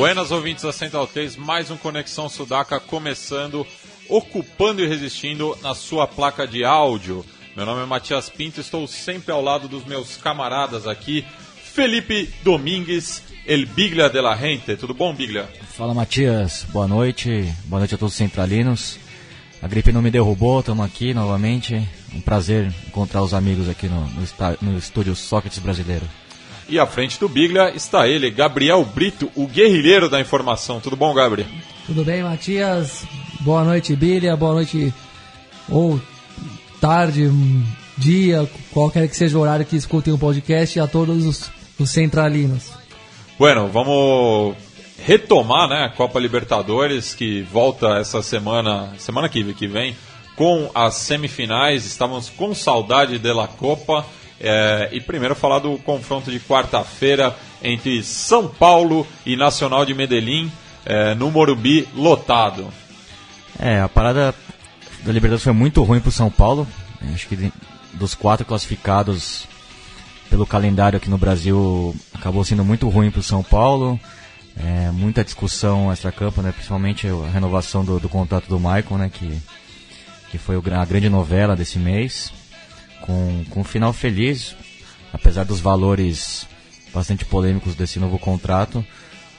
Buenas ouvintes da Central 3, mais um Conexão Sudaca começando, ocupando e resistindo na sua placa de áudio. Meu nome é Matias Pinto, estou sempre ao lado dos meus camaradas aqui, Felipe Domingues, El Biglia de la Gente. Tudo bom, Biglia? Fala, Matias. Boa noite. Boa noite a todos os centralinos. A gripe não me derrubou, estamos aqui novamente. Um prazer encontrar os amigos aqui no, no, no estúdio Sócrates Brasileiro. E à frente do Biglia está ele, Gabriel Brito, o guerrilheiro da informação. Tudo bom, Gabriel? Tudo bem, Matias? Boa noite, Biglia. Boa noite, ou tarde, dia, qualquer que seja o horário que escutem o podcast, a todos os, os centralinos. Bueno, vamos retomar né, a Copa Libertadores, que volta essa semana, semana que, que vem, com as semifinais. Estávamos com saudade da Copa. É, e primeiro falar do confronto de quarta-feira entre São Paulo e Nacional de Medellín, é, no Morumbi lotado. É, a parada da Libertadores foi muito ruim para o São Paulo. Acho que dos quatro classificados pelo calendário aqui no Brasil, acabou sendo muito ruim para o São Paulo. É, muita discussão extra-campo, né, principalmente a renovação do, do contrato do Michael, né, que, que foi a grande novela desse mês com, com um final feliz, apesar dos valores bastante polêmicos desse novo contrato.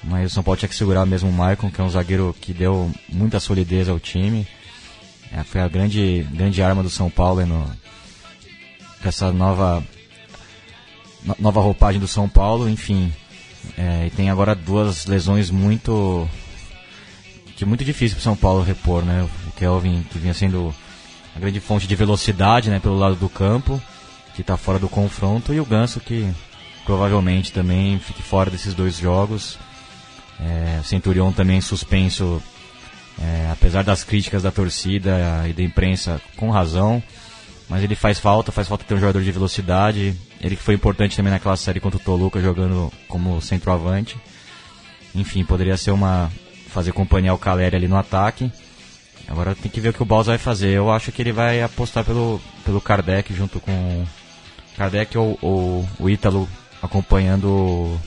Mas o São Paulo tinha que segurar mesmo o Maicon, que é um zagueiro que deu muita solidez ao time. É, foi a grande, grande arma do São Paulo no, com essa nova, no, nova roupagem do São Paulo. Enfim, é, e tem agora duas lesões muito que é muito difícil para o São Paulo repor, né? O Kelvin, que vinha sendo a grande fonte de velocidade né, pelo lado do campo, que está fora do confronto, e o Ganso que provavelmente também fique fora desses dois jogos. É, Centurion também suspenso, é, apesar das críticas da torcida e da imprensa, com razão. Mas ele faz falta, faz falta ter um jogador de velocidade. Ele que foi importante também naquela série contra o Toluca, jogando como centroavante. Enfim, poderia ser uma. fazer companhia ao Caleri ali no ataque. Agora tem que ver o que o Balsa vai fazer. Eu acho que ele vai apostar pelo, pelo Kardec junto com. Kardec ou, ou o Ítalo acompanhando o,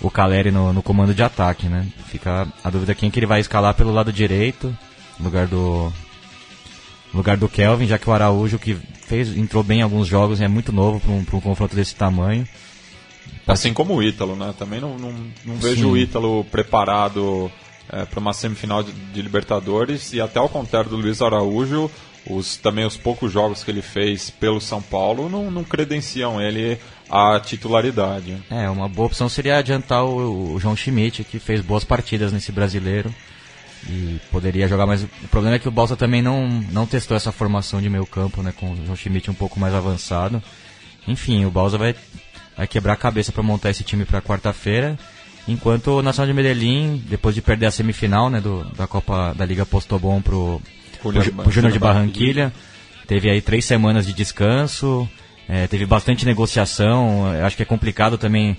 o Caleri no, no, comando de ataque, né? Fica a dúvida quem que ele vai escalar pelo lado direito, no lugar do. No lugar do Kelvin, já que o Araújo, que fez, entrou bem em alguns jogos, é muito novo para um, um confronto desse tamanho. Assim como o Ítalo, né? Também não, não, não vejo Sim. o Ítalo preparado é, para uma semifinal de, de, Libertadores e até ao contrário do Luiz Araújo, os, também os poucos jogos que ele fez pelo São Paulo não, não credenciam ele à titularidade. É, uma boa opção seria adiantar o, o João Schmidt, que fez boas partidas nesse brasileiro e poderia jogar, mas o problema é que o Balsa também não, não testou essa formação de meio campo, né, com o João Schmidt um pouco mais avançado. Enfim, o Balsa vai, vai quebrar a cabeça para montar esse time para quarta-feira Enquanto o Nacional de Medellín, depois de perder a semifinal né, do, da Copa da Liga Postobon pro, pro, pro Júnior de Barranquilha, teve aí três semanas de descanso, é, teve bastante negociação. Acho que é complicado também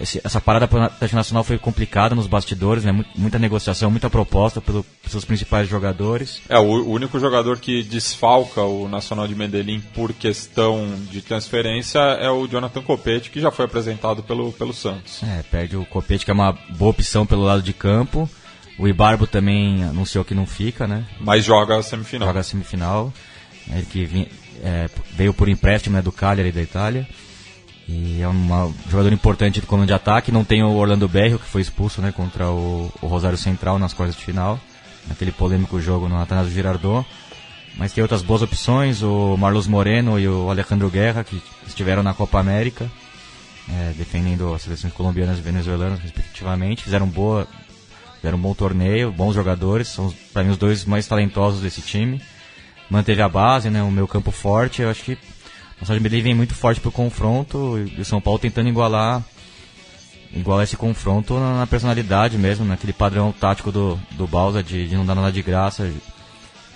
esse, essa parada para o Atlético Nacional foi complicada nos bastidores, né? Muita negociação, muita proposta pelos seus principais jogadores. É, o, o, único jogador que desfalca o Nacional de Medellín por questão de transferência é o Jonathan Copete, que já foi apresentado pelo, pelo Santos. É, perde o Copete, que é uma boa opção pelo lado de campo. O Ibarbo também anunciou que não fica, né? Mas joga a semifinal. Joga a semifinal. Ele que vinha, é, veio por empréstimo né, do Cagliari da Itália. E é um jogador importante do comando de ataque. Não tem o Orlando Berrio, que foi expulso né, contra o, o Rosário Central nas quartas de final, naquele polêmico jogo no Atanasio Girardot. Mas tem outras boas opções, o Marlos Moreno e o Alejandro Guerra, que estiveram na Copa América, é, defendendo as seleções colombianas e venezuelanas, respectivamente. Fizeram, boa, fizeram um bom torneio, bons jogadores, são para mim os dois mais talentosos desse time. Manteve a base, né, o meu campo forte, eu acho que o São Medellín vem muito forte pro confronto e o São Paulo tentando igualar igual esse confronto na, na personalidade mesmo, naquele padrão tático do, do Balsa de, de não dar nada de graça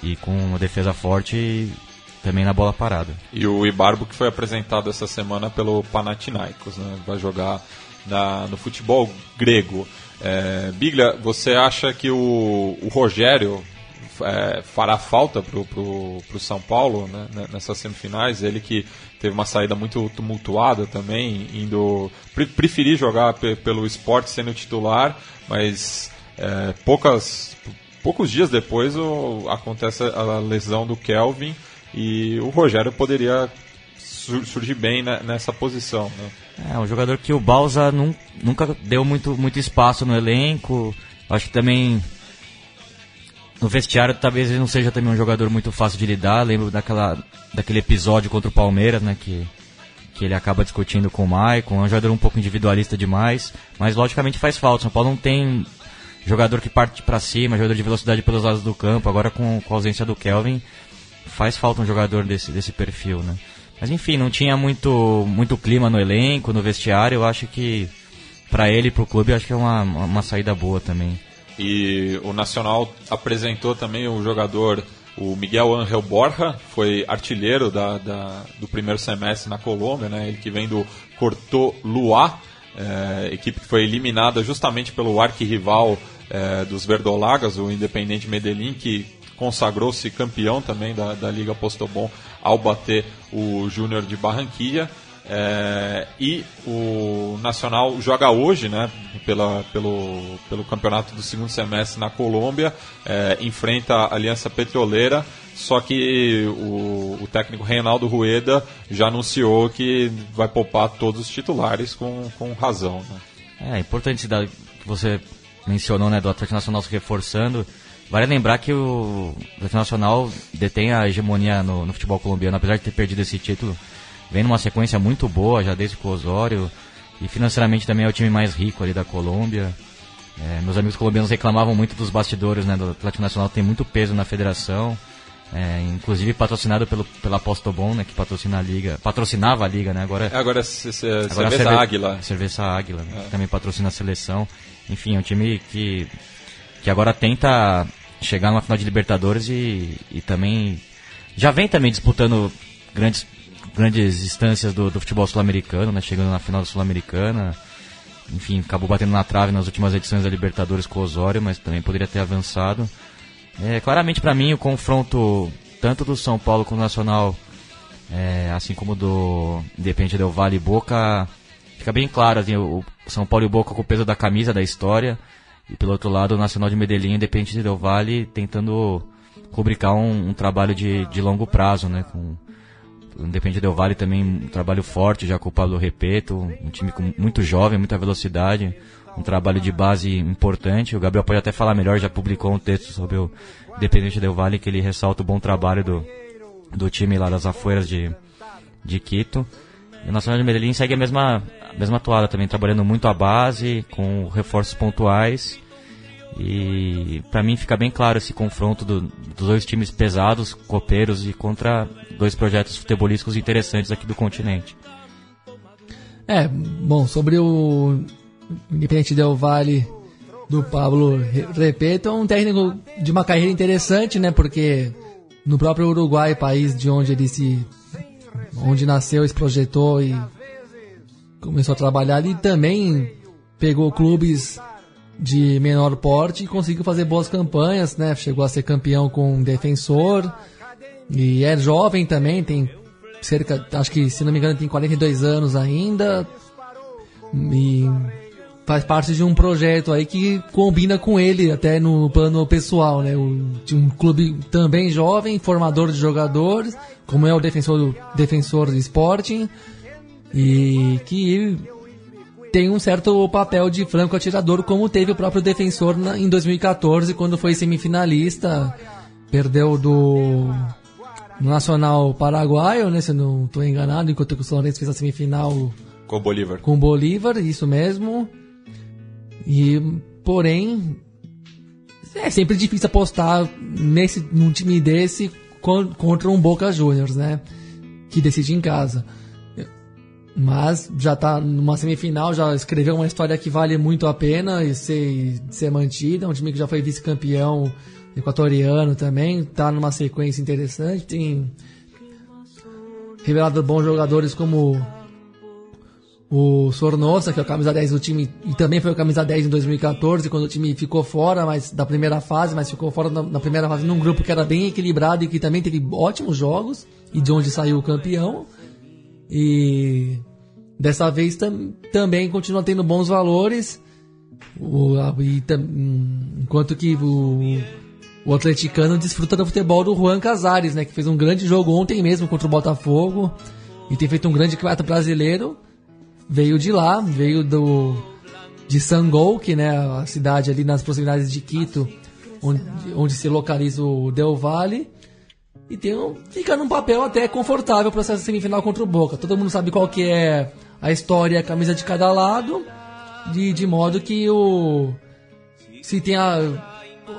e com uma defesa forte e também na bola parada. E o Ibarbo que foi apresentado essa semana pelo Panathinaikos, né? vai jogar na, no futebol grego. É, Biglia, você acha que o, o Rogério é, fará falta para o São Paulo né, nessas semifinais? Ele que teve uma saída muito tumultuada também, indo pre preferir jogar pelo esporte sendo titular, mas é, poucas, poucos dias depois o, acontece a lesão do Kelvin e o Rogério poderia surgir bem nessa posição. Né? É, um jogador que o Balsa nunca deu muito, muito espaço no elenco. Acho que também no vestiário talvez ele não seja também um jogador muito fácil de lidar. Lembro daquela, daquele episódio contra o Palmeiras, né? Que, que ele acaba discutindo com o Maicon. É um jogador um pouco individualista demais, mas logicamente faz falta. São Paulo não tem jogador que parte para cima, jogador de velocidade pelos lados do campo. Agora com, com a ausência do Kelvin, faz falta um jogador desse, desse perfil, né? Mas enfim, não tinha muito, muito clima no elenco, no vestiário. Eu acho que para ele e pro clube, acho que é uma, uma saída boa também. E o Nacional apresentou também o jogador, o Miguel Angel Borja, foi artilheiro da, da do primeiro semestre na Colômbia, né? ele que vem do Cortó Luá, é, equipe que foi eliminada justamente pelo arquirrival é, dos Verdolagas, o Independente Medellín, que consagrou-se campeão também da, da Liga Postobon ao bater o Júnior de Barranquilla. É, e o Nacional joga hoje, né, pela, pelo, pelo campeonato do segundo semestre na Colômbia, é, enfrenta a Aliança Petroleira, só que o, o, técnico Reinaldo Rueda já anunciou que vai poupar todos os titulares com, com razão. Né? É, é importante que você mencionou né, do Atlético Nacional se reforçando. Vale lembrar que o Atlético Nacional detém a hegemonia no, no futebol colombiano, apesar de ter perdido esse título vem numa sequência muito boa já desde o Osório e financeiramente também é o time mais rico ali da Colômbia. É, meus amigos colombianos reclamavam muito dos bastidores né, do Atlético Nacional, tem muito peso na federação, é, inclusive patrocinado pelo, pela Postobon, né, que patrocina a liga, patrocinava a liga, né, agora, agora, se, se, agora Cerveza cerve, Águila. Cerveza Águila, né, é. que também patrocina a seleção. Enfim, é um time que, que agora tenta chegar numa final de Libertadores e, e também já vem também disputando grandes grandes instâncias do, do futebol sul-americano, né? Chegando na final da Sul-Americana. Enfim, acabou batendo na trave nas últimas edições da Libertadores com o Osório, mas também poderia ter avançado. É, claramente para mim o confronto tanto do São Paulo com o Nacional, é, assim como do Independente Del Vale e Boca, fica bem claro assim, o São Paulo e o Boca com o peso da camisa da história e pelo outro lado o Nacional de Medellín e Independente Del Vale tentando rubricar um, um trabalho de, de longo prazo, né, com Independente Del Vale também um trabalho forte, já com o Pablo Repeto, um time com muito jovem, muita velocidade, um trabalho de base importante. O Gabriel pode até falar melhor, já publicou um texto sobre o Independente Del Vale que ele ressalta o bom trabalho do, do time lá das afueiras de, de Quito. E o Nacional de Medellín segue a mesma, a mesma toada também, trabalhando muito a base, com reforços pontuais e para mim fica bem claro esse confronto do, dos dois times pesados, copeiros e contra dois projetos futebolísticos interessantes aqui do continente. É, bom, sobre o Independente Del Vale do Pablo Repeto, é um técnico de uma carreira interessante, né? Porque no próprio Uruguai, país de onde ele se onde nasceu, se projetou e começou a trabalhar ali, também pegou clubes de menor porte e conseguiu fazer boas campanhas, né? Chegou a ser campeão com defensor e é jovem também, tem cerca, acho que se não me engano tem 42 anos ainda e faz parte de um projeto aí que combina com ele até no plano pessoal, né? De um clube também jovem, formador de jogadores, como é o defensor defensor de Sporting e que tem um certo papel de franco atirador, como teve o próprio defensor na, em 2014, quando foi semifinalista, perdeu do Nacional Paraguaio, né, se não estou enganado, enquanto o Lourenço fez a semifinal com o Bolívar. Com o Bolívar, isso mesmo. E, porém, é sempre difícil apostar nesse, num time desse contra um Boca Juniors, né? Que decide em casa. Mas já está numa semifinal, já escreveu uma história que vale muito a pena e ser, ser mantida. É um time que já foi vice-campeão equatoriano também, está numa sequência interessante. Tem revelado bons jogadores como o Sornosa, que é o camisa 10 do time, e também foi o camisa 10 em 2014, quando o time ficou fora mas, da primeira fase, mas ficou fora na, na primeira fase num grupo que era bem equilibrado e que também teve ótimos jogos, e de onde saiu o campeão. E dessa vez tam, também continua tendo bons valores. O, e, tam, enquanto que o, o atleticano desfruta do futebol do Juan Casares, né, que fez um grande jogo ontem mesmo contra o Botafogo e tem feito um grande campeonato brasileiro. Veio de lá, veio do de que né, a cidade ali nas proximidades de Quito, onde, onde se localiza o Del Valle. E tem um, fica num papel até confortável para essa semifinal contra o Boca. Todo mundo sabe qual que é a história, a camisa de cada lado, de, de modo que o se tem a,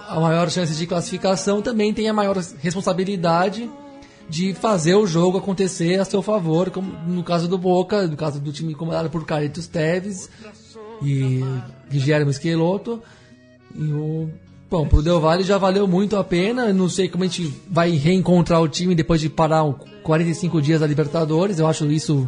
a maior chance de classificação, também tem a maior responsabilidade de fazer o jogo acontecer a seu favor, como no caso do Boca, no caso do time comandado por Carlitos Teves e Guilherme Esqueloto. E o Bom, pro Del Valle já valeu muito a pena. Não sei como a gente vai reencontrar o time depois de parar 45 dias da Libertadores. Eu acho isso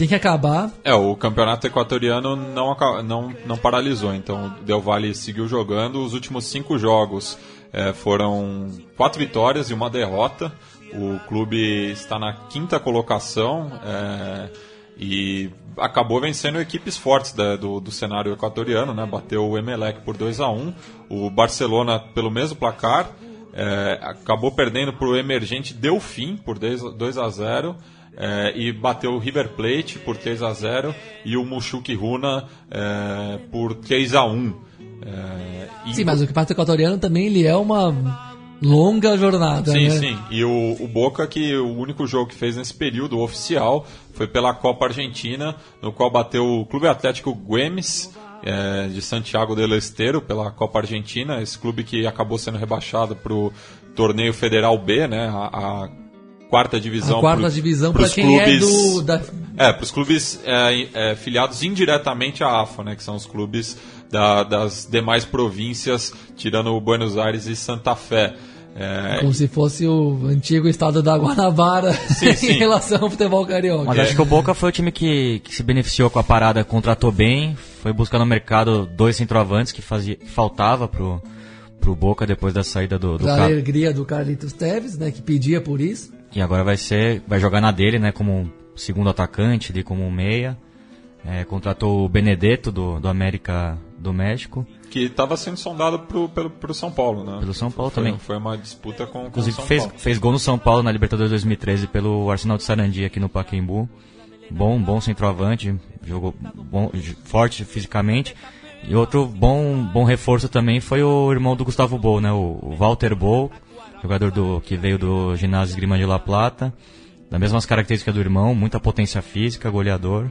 tem que acabar. É, o campeonato equatoriano não, não, não paralisou, então o Del Valle seguiu jogando. Os últimos cinco jogos é, foram quatro vitórias e uma derrota. O clube está na quinta colocação. É, e acabou vencendo equipes fortes da, do, do cenário equatoriano, né? Bateu o Emelec por 2 a 1 o Barcelona pelo mesmo placar, é, acabou perdendo para o emergente Delfim por 2 a 0 é, e bateu o River Plate por 3 a 0 e o Mushuki Runa é, por 3 a 1 é, Sim, mas o campeonato equatoriano também ele é uma longa jornada. Sim, né? sim. E o, o, Boca, que o único jogo que fez nesse período oficial foi pela Copa Argentina, no qual bateu o Clube Atlético Güemes. É, de Santiago del Estero pela Copa Argentina, esse clube que acabou sendo rebaixado para o torneio Federal B, né, a, a quarta divisão. A quarta pro, divisão para quem é clubes, é do. Da... É, para os clubes é, é, filiados indiretamente à AFA, né? Que são os clubes da, das demais províncias, tirando o Buenos Aires e Santa Fé. É... Como se fosse o antigo estado da Guanabara sim, sim. em relação ao futebol carioca. Mas acho que o Boca foi o time que, que se beneficiou com a parada, contratou bem, foi buscar no mercado dois centroavantes que, fazia, que faltava pro, pro Boca depois da saída do, do da alegria do Carlitos Teves, né, que pedia por isso. E agora vai ser, vai jogar na dele, né, como segundo atacante, ali como meia. É, contratou o Benedetto do, do América do México. Que estava sendo sondado pro, pelo, pro São Paulo, né? Pelo São Paulo foi, também. Foi uma disputa com, Inclusive com o São fez, Paulo. fez gol no São Paulo na Libertadores 2013 pelo Arsenal de Sarandi aqui no Pacaembu. Bom, bom centroavante, jogou bom, forte fisicamente. E outro bom, bom reforço também foi o irmão do Gustavo Bol, né? O, Walter Bol, jogador do, que veio do ginásio Esgrima de La Plata. Das mesmas características do irmão, muita potência física, goleador.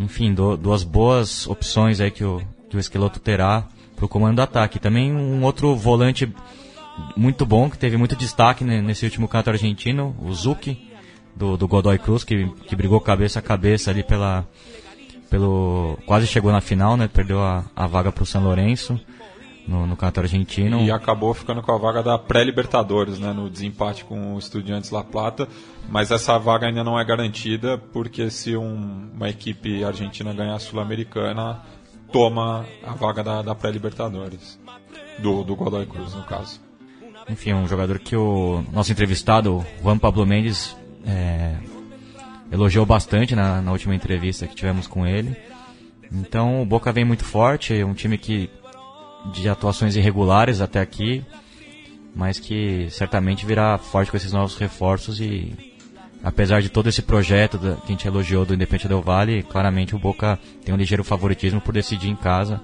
Enfim, do, duas boas opções aí que o, que o Esqueloto terá para o comando do ataque. Também um outro volante muito bom, que teve muito destaque nesse último canto argentino, o Zucchi, do, do Godoy Cruz, que, que brigou cabeça a cabeça ali pela. Pelo, quase chegou na final, né? Perdeu a, a vaga para o São Lourenço no, no canto argentino. E acabou ficando com a vaga da pré-Libertadores, né, no desempate com o Estudiantes La Plata. Mas essa vaga ainda não é garantida, porque se um, uma equipe argentina ganhar a Sul-Americana, toma a vaga da, da pré-Libertadores. Do, do Godoy Cruz, no caso. Enfim, um jogador que o nosso entrevistado, Juan Pablo Mendes, é, elogiou bastante na, na última entrevista que tivemos com ele. Então o Boca vem muito forte, é um time que de atuações irregulares até aqui, mas que certamente virá forte com esses novos reforços e apesar de todo esse projeto que a gente elogiou do Independente Del Vale, claramente o Boca tem um ligeiro favoritismo por decidir em casa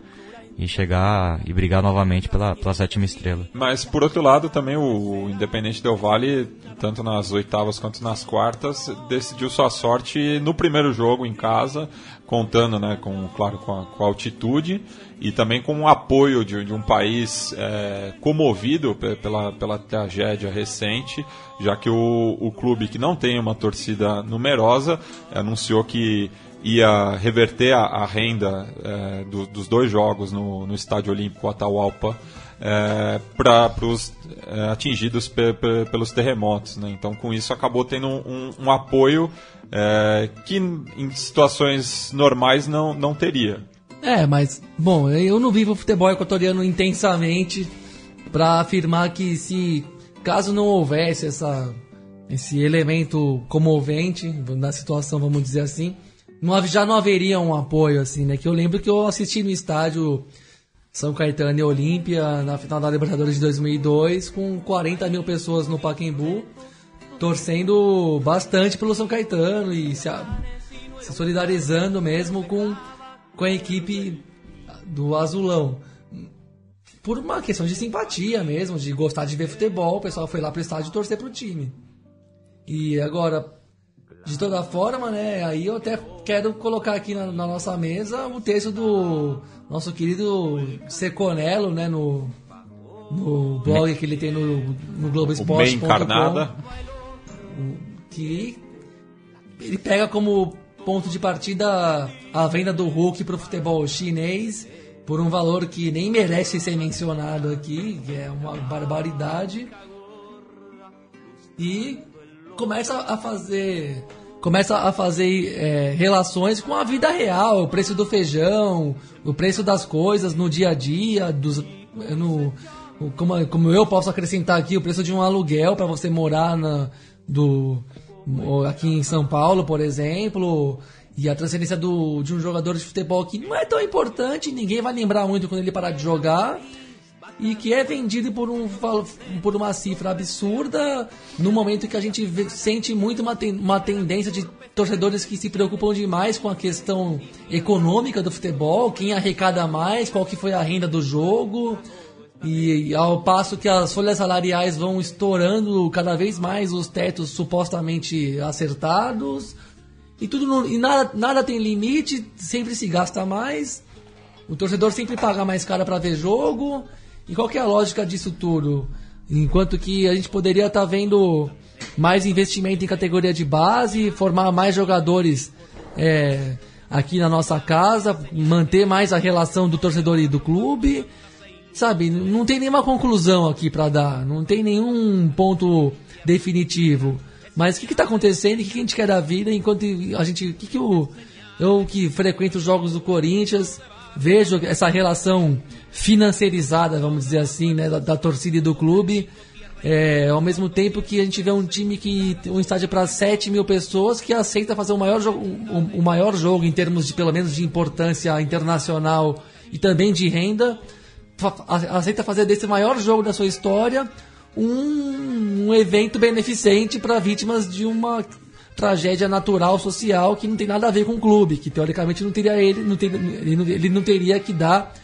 e chegar e brigar novamente pela, pela sétima estrela. Mas por outro lado, também o, Independente Del Valle, tanto nas oitavas quanto nas quartas, decidiu sua sorte no primeiro jogo em casa, contando, né, com, claro, com a, com a altitude e também com o apoio de, de um país é, comovido pela, pela tragédia recente, já que o, o clube que não tem uma torcida numerosa anunciou que ia reverter a, a renda é, do, dos dois jogos no, no Estádio Olímpico Atahualpa é, para os é, atingidos pe, pe, pelos terremotos. Né? Então, com isso, acabou tendo um, um apoio é, que em situações normais não, não teria. É, mas, bom, eu não vivo o futebol equatoriano intensamente para afirmar que se caso não houvesse essa, esse elemento comovente na situação, vamos dizer assim, não, já não haveria um apoio, assim, né? Que eu lembro que eu assisti no estádio São Caetano e Olímpia na final da Libertadores de 2002 com 40 mil pessoas no Pacaembu torcendo bastante pelo São Caetano e se, se solidarizando mesmo com, com a equipe do Azulão. Por uma questão de simpatia mesmo, de gostar de ver futebol, o pessoal foi lá pro estádio torcer pro time. E agora, de toda forma, né? Aí eu até quero colocar aqui na, na nossa mesa o texto do nosso querido Seconello, né? No, no blog que ele tem no, no Globoesporte.com. Que ele pega como ponto de partida a venda do Hulk para o futebol chinês por um valor que nem merece ser mencionado aqui, que é uma barbaridade. E começa a fazer começa a fazer é, relações com a vida real, o preço do feijão, o preço das coisas no dia a dia, dos, no, como, como eu posso acrescentar aqui, o preço de um aluguel para você morar na, do, aqui em São Paulo, por exemplo, e a transferência do, de um jogador de futebol que não é tão importante, ninguém vai lembrar muito quando ele parar de jogar e que é vendido por, um, por uma cifra absurda no momento que a gente vê, sente muito uma, ten, uma tendência de torcedores que se preocupam demais com a questão econômica do futebol, quem arrecada mais, qual que foi a renda do jogo. E, ao passo que as folhas salariais vão estourando cada vez mais os tetos supostamente acertados, e tudo no, e nada, nada tem limite, sempre se gasta mais. O torcedor sempre paga mais caro para ver jogo e qual que é a lógica disso tudo? Enquanto que a gente poderia estar tá vendo mais investimento em categoria de base, formar mais jogadores é, aqui na nossa casa, manter mais a relação do torcedor e do clube. Sabe, não tem nenhuma conclusão aqui para dar, não tem nenhum ponto definitivo. Mas o que está acontecendo o que, que, a gente quer da vida enquanto a gente. O que, que eu, eu que frequento os jogos do Corinthians, vejo essa relação financeirizada, vamos dizer assim, né, da, da torcida e do clube. É, ao mesmo tempo que a gente vê um time que um estádio para 7 mil pessoas que aceita fazer o maior, jogo, o, o, maior jogo em termos de pelo menos de importância internacional e também de renda, aceita fazer desse maior jogo da sua história um, um evento beneficente para vítimas de uma tragédia natural social que não tem nada a ver com o clube, que teoricamente não teria ele, não ter, ele, não, ele não teria que dar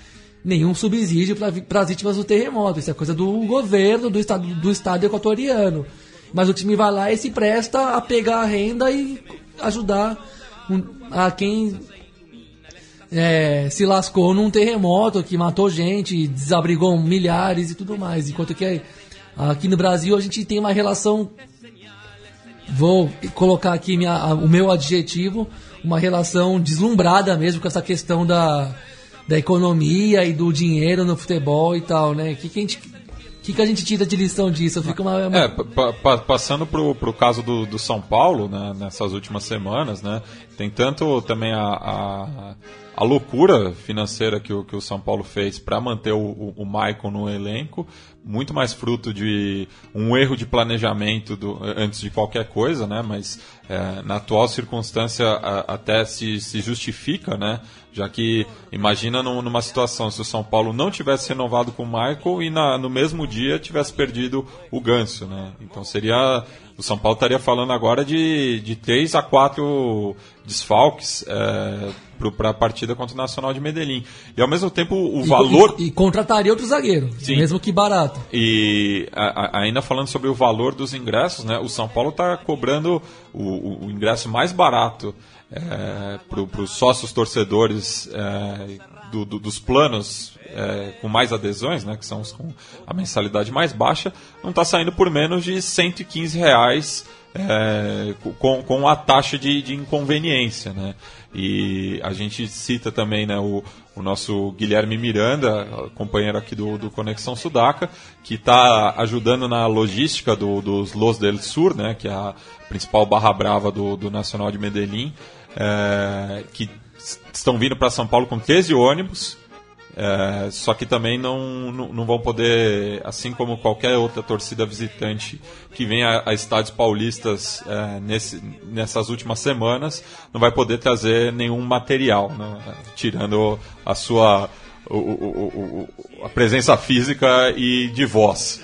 nenhum subsídio para as vítimas do terremoto. Isso é coisa do governo, do estado, do estado equatoriano. Mas o time vai lá e se presta a pegar a renda e ajudar a quem é, se lascou num terremoto que matou gente, desabrigou milhares e tudo mais. Enquanto que aqui no Brasil a gente tem uma relação. Vou colocar aqui minha, o meu adjetivo, uma relação deslumbrada mesmo com essa questão da, da economia e do dinheiro no futebol e tal, né? O que, que a gente que, que a gente tira de lição disso? Fica uma, uma... É, pa, passando pro, pro caso do, do São Paulo, né, nessas últimas semanas, né, tem tanto também a, a, a loucura financeira que o, que o São Paulo fez para manter o, o, o Maicon no elenco, muito mais fruto de um erro de planejamento do, antes de qualquer coisa, né? Mas é, na atual circunstância a, até se, se justifica, né? Já que imagina numa situação se o São Paulo não tivesse renovado com o Michael e na, no mesmo dia tivesse perdido o Ganso, né? Então seria o São Paulo estaria falando agora de, de 3 a 4 desfalques é, para a partida contra o Nacional de Medellín. E ao mesmo tempo o E- valor. E, e contrataria outro zagueiro, Sim. mesmo que barato. E a- a- ainda falando sobre o valor dos ingressos, né, o São Paulo está cobrando o, o- o ingresso mais barato para os sócios torcedores é, do- do- dos planos é, com mais adesões, né, que são os com a mensalidade mais baixa, não está saindo por menos de 115 reais é, com, com a taxa de, de inconveniência, né? E a gente cita também né, o, o nosso Guilherme Miranda, companheiro aqui do, do Conexão Sudaca, que está ajudando na logística do- dos Los del Sur, né, que é a principal barra brava do, do Nacional de Medellín, é, que estão vindo para São Paulo com 13 ônibus, é, só que também não, não, não vão poder, assim como qualquer outra torcida visitante que vem a, a estádios paulistas é, nesse, nessas últimas semanas, não vai poder trazer nenhum material, né? tirando a sua o- o- o- a presença física e de voz.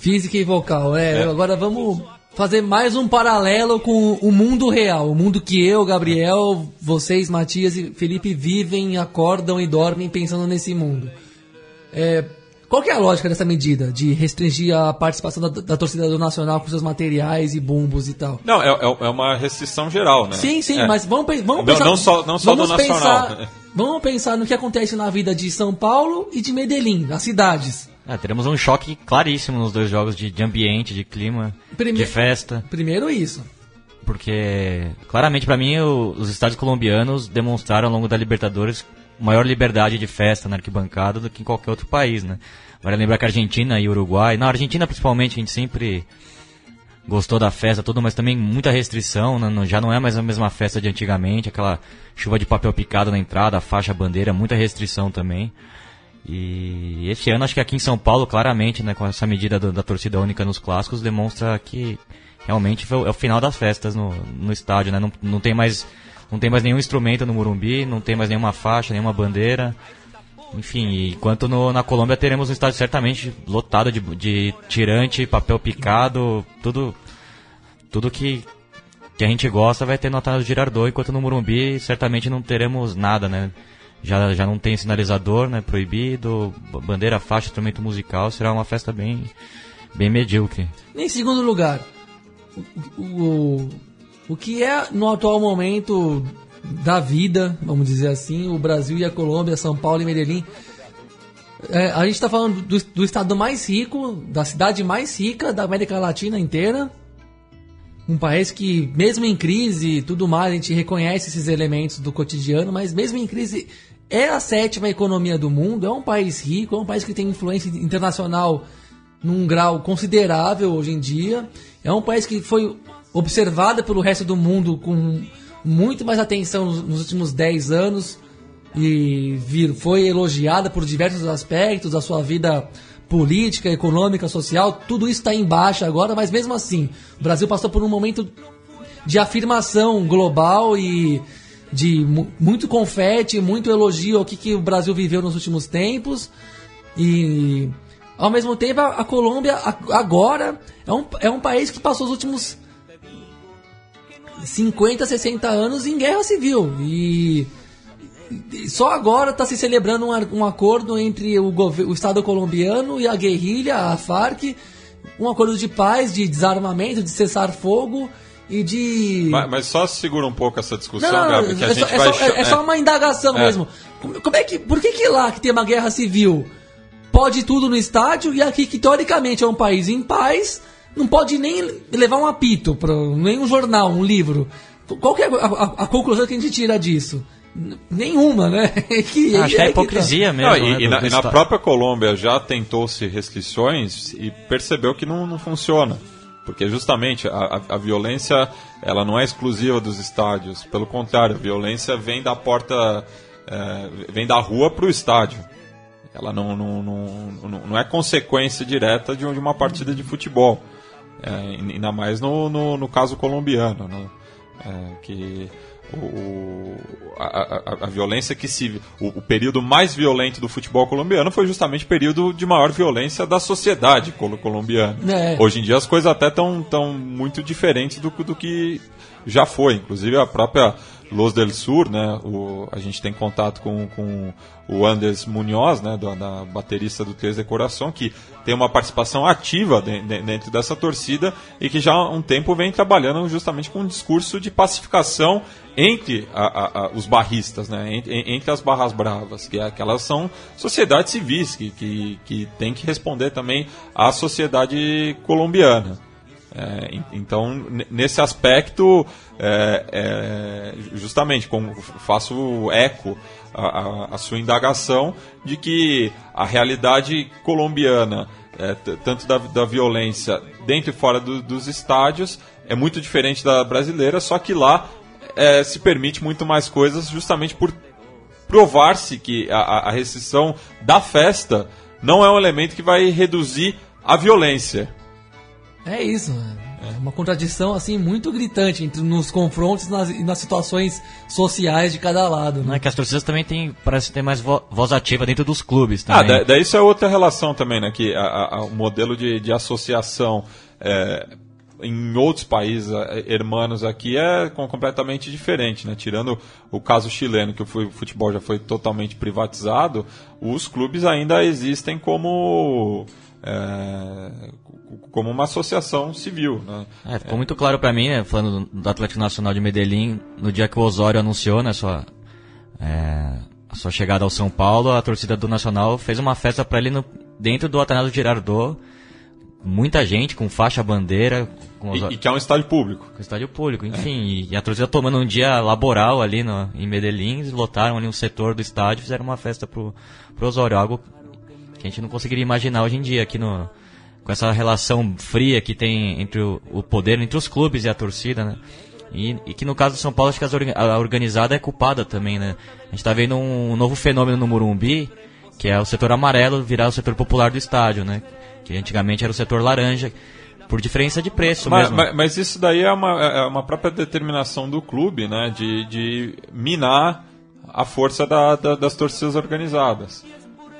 Física e vocal, é. É. Agora vamos fazer mais um paralelo com o mundo real. O mundo que eu, Gabriel, vocês, Matias e Felipe vivem, acordam e dormem pensando nesse mundo. É, qual que é a lógica dessa medida? De restringir a participação da, da torcida do Nacional com seus materiais e bumbos e tal? Não, é, é- é uma restrição geral, né? Sim, sim, É. mas vamos, vamos Não- pensar. não só- não só do vamos Nacional. Pensar, vamos pensar no que acontece na vida de São Paulo e de Medellín, nas cidades. É, teremos um choque claríssimo nos dois jogos de, de ambiente, de clima, Prime- de festa. Primeiro isso. Porque, claramente, pra mim, o- os estádios colombianos demonstraram ao longo da Libertadores maior liberdade de festa na arquibancada do que em qualquer outro país, né? Vale lembrar que a Argentina e Uruguai, na Argentina principalmente, a gente sempre gostou da festa, tudo, mas também muita restrição, né? Já não é mais a mesma festa de antigamente, aquela chuva de papel picado na entrada, a faixa, a bandeira, muita restrição também. E esse ano, acho que aqui em São Paulo, claramente, né, com essa medida do- da torcida única nos clássicos, demonstra que realmente foi é o final das festas no, no estádio, né? Não, não tem mais não tem mais nenhum instrumento no Morumbi, não tem mais nenhuma faixa, nenhuma bandeira. Enfim, enquanto no, na Colômbia teremos um estádio certamente lotado de, de tirante, papel picado, tudo tudo que, que a gente gosta vai ter no Otávio Girardot, enquanto no Morumbi certamente não teremos nada, né? Já, já não tem sinalizador, né? Proibido, bandeira, faixa, instrumento musical, será uma festa bem, bem medíocre. Em segundo lugar, o, o, o que é no atual momento da vida, vamos dizer assim, o Brasil e a Colômbia, São Paulo e Medellín. É, a gente está falando do, do estado mais rico, da cidade mais rica da América Latina inteira. Um país que, mesmo em crise e tudo mais, a gente reconhece esses elementos do cotidiano, mas mesmo em crise, é a sétima economia do mundo, é um país rico, é um país que tem influência internacional num grau considerável hoje em dia. É um país que foi observado pelo resto do mundo com muito mais atenção nos, últimos 10 anos e foi elogiada por diversos aspectos da sua vida política, econômica, social. Tudo isso está em baixa agora, mas mesmo assim, o Brasil passou por um momento de afirmação global e de mu- muito confete, muito elogio ao que, que o Brasil viveu nos últimos tempos. E ao mesmo tempo a, a Colômbia a- agora é um, é um país que passou os últimos 50, 60 anos em guerra civil. E só agora está se celebrando um, um acordo entre o, o Estado colombiano e a guerrilha, a FARC, um acordo de paz, de desarmamento, de cessar fogo e de. Mas, mas só segura um pouco essa discussão, Não, não, Gabi, que a é, gente só, é vai... só- é- é só uma indagação É. mesmo. Como, é que, por que, que lá que tem uma guerra civil pode tudo no estádio e aqui que teoricamente é um país em paz não pode nem levar um apito para nem um jornal, um livro? Qual que é a, a- a conclusão que a gente tira disso? Nenhuma, né? que, Acho que é tá. hipocrisia mesmo. Não, e, né, e na, e na própria Colômbia já tentou-se restrições e percebeu que não, não funciona. Porque justamente a, a- violência ela não é exclusiva dos estádios. Pelo contrário, a violência vem da porta, é, vem da rua para o estádio. Ela não, não, não, não- é consequência direta de de uma partida de futebol. É, ainda mais no, no, no caso colombiano. né? É, que o, a, a, a, violência que se. O, o, período mais violento do futebol colombiano foi justamente o período de maior violência da sociedade colombiana. É. Hoje em dia as coisas até estão tão muito diferentes do, do que já foi. Inclusive a própria Los del Sur, né? O, a gente tem contato com, com o Anders Munhoz, né? Da, da baterista do Três de Coração, que tem uma participação ativa de, de, dentro dessa torcida e que já há um tempo vem trabalhando justamente com um discurso de pacificação entre a, a, a, os barristas, né? Entre, entre, as barras bravas, que, é, que elas são sociedades civis, que, que, que tem que responder também à sociedade colombiana. É, então, nesse aspecto, é, é, justamente, como faço eco a, sua indagação de que a realidade colombiana, é, tanto da, da, violência dentro e fora do, dos estádios, é muito diferente da brasileira, só que lá é, se permite muito mais coisas justamente por provar-se que a, a restrição da festa não é um elemento que vai reduzir a violência. É isso, É uma contradição assim muito gritante entre nos confrontos nas, e nas situações sociais de cada lado. Né? Não é que as torcidas também têm, parece ter mais vo voz ativa dentro dos clubes também. Ah, da, daí isso é outra relação também, né? Que o modelo de, de associação é, em outros países hermanos aqui é completamente diferente, né? Tirando o caso chileno, que o futebol já foi totalmente privatizado, os clubes ainda existem como é, como uma associação civil. Né? É, ficou muito claro para mim, né, falando do Atlético Nacional de Medellín, no dia que o Osório anunciou né, sua, é, a sua chegada ao São Paulo, a torcida do Nacional fez uma festa para ele no, dentro do Atanásio Girardot, muita gente com faixa bandeira. Com e, e, que é um estádio público. Com estádio público, enfim. É. E, e, a torcida tomando um dia laboral ali no, em Medellín, lotaram ali um setor do estádio, fizeram uma festa pro, pro Osório, algo que a gente não conseguiria imaginar hoje em dia aqui no, com essa relação fria que tem entre o, o poder, entre os clubes e a torcida, né? E, e, que no caso do São Paulo, acho que a organizada é culpada também, né? A gente está vendo um, um, novo fenômeno no Morumbi, que é o setor amarelo virar o setor popular do estádio, né? Que antigamente era o setor laranja, por diferença de preço mas, mesmo. Mas, mas, isso daí é uma, é, é uma própria determinação do clube, né? De, de minar a força da, da, das torcidas organizadas.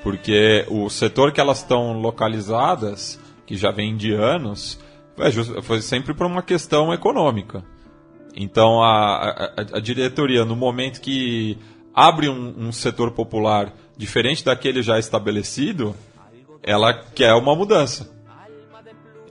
Porque o setor que elas estão localizadas que já vem de anos, foi sempre por uma questão econômica. Então a, a, a diretoria, no momento que abre um, um, setor popular diferente daquele já estabelecido, ela quer uma mudança.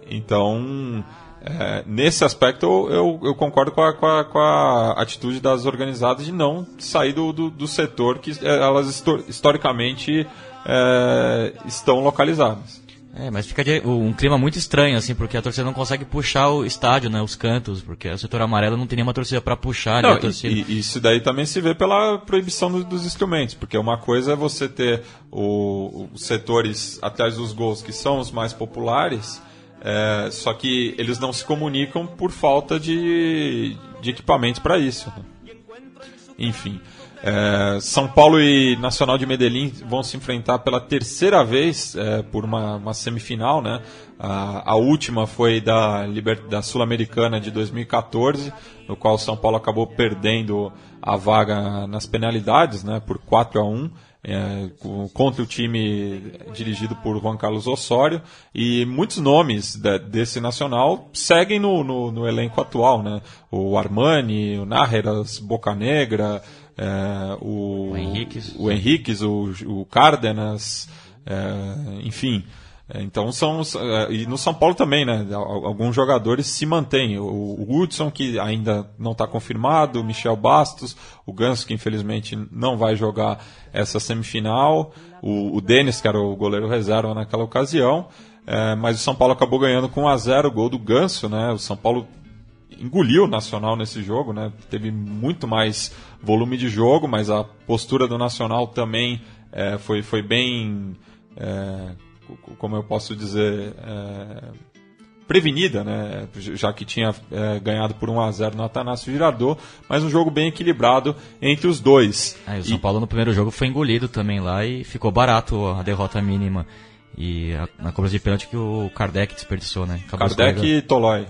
Então, é, nesse aspecto, eu, eu concordo com a, com, a, com a, atitude das organizadas de não sair do, do, do setor que é, elas historicamente é, estão localizadas. É, mas fica de, um clima muito estranho, assim, porque a torcida não consegue puxar o estádio, né, os cantos, porque o setor amarelo não tem nenhuma torcida para puxar, não, né, torcida. E, e, isso daí também se vê pela proibição do, dos instrumentos, porque uma coisa é você ter o, os setores atrás dos gols, que são os mais populares, é, só que eles não se comunicam por falta de, de equipamentos para isso. Né? Enfim. É, São Paulo e Nacional de Medellín vão se enfrentar pela terceira vez é, por uma, uma, semifinal, né? A, a última foi da, da Sul-Americana de 2014, no qual São Paulo acabou perdendo a vaga nas penalidades, né? Por 4 a 1 é, contra o time dirigido por Juan Carlos Osório e muitos nomes de, desse nacional seguem no, no, no, elenco atual, né? O Armani, o Nájeras, Bocanegra, é, o, o Henriques, o, Henriques, o, o Cárdenas, é, enfim. É, então são é, e no São Paulo também, né? Alguns jogadores se mantêm. O, Hudson que ainda não está confirmado, o Michel Bastos, o Ganso que infelizmente não vai jogar essa semifinal, o, o Denis que era o goleiro reserva naquela ocasião. É, mas o São Paulo acabou ganhando com 1 a 0 o gol do Ganso, né? O São Paulo engoliu o Nacional nesse jogo, né? Teve muito mais volume de jogo, mas a postura do Nacional também é, foi, foi bem, é, como eu posso dizer, é, prevenida, né? Já que tinha é, ganhado por 1 a 0 no Atanásio Girador, mas um jogo bem equilibrado entre os dois. É, o São e... Paulo no primeiro jogo foi engolido também lá e ficou barato a derrota mínima. E a, na cobrança de pênalti que o Kardec desperdiçou, né? Acabou Kardec e Tolói.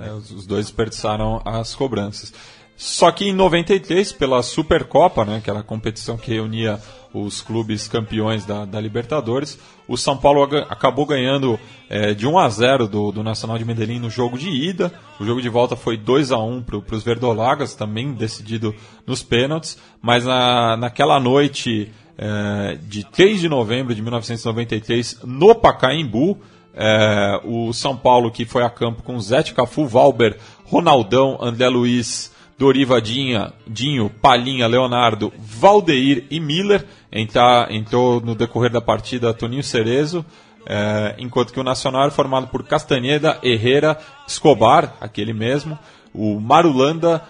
É, os, os, dois desperdiçaram as cobranças. Só que em 93, pela Supercopa, né, que era a competição que reunia os clubes campeões da, da Libertadores, o São Paulo acabou ganhando é, de 1 a 0 do, do Nacional de Medellín no jogo de ida. O jogo de volta foi 2 a 1 para os Verdolagas, também decidido nos pênaltis. Mas na, naquela noite é, de 3 de novembro de 1993, no Pacaembu, é, o São Paulo, que foi a campo com Zete Cafu, Valber, Ronaldão, André Luiz, Doriva Dinha, Dinho, Palinha, Leonardo, Valdeir e Miller. Entra, entrou no decorrer da partida Toninho Cerezo. É, enquanto que o Nacional era formado por Castaneda, Herrera, Escobar, aquele mesmo, o Marulanda,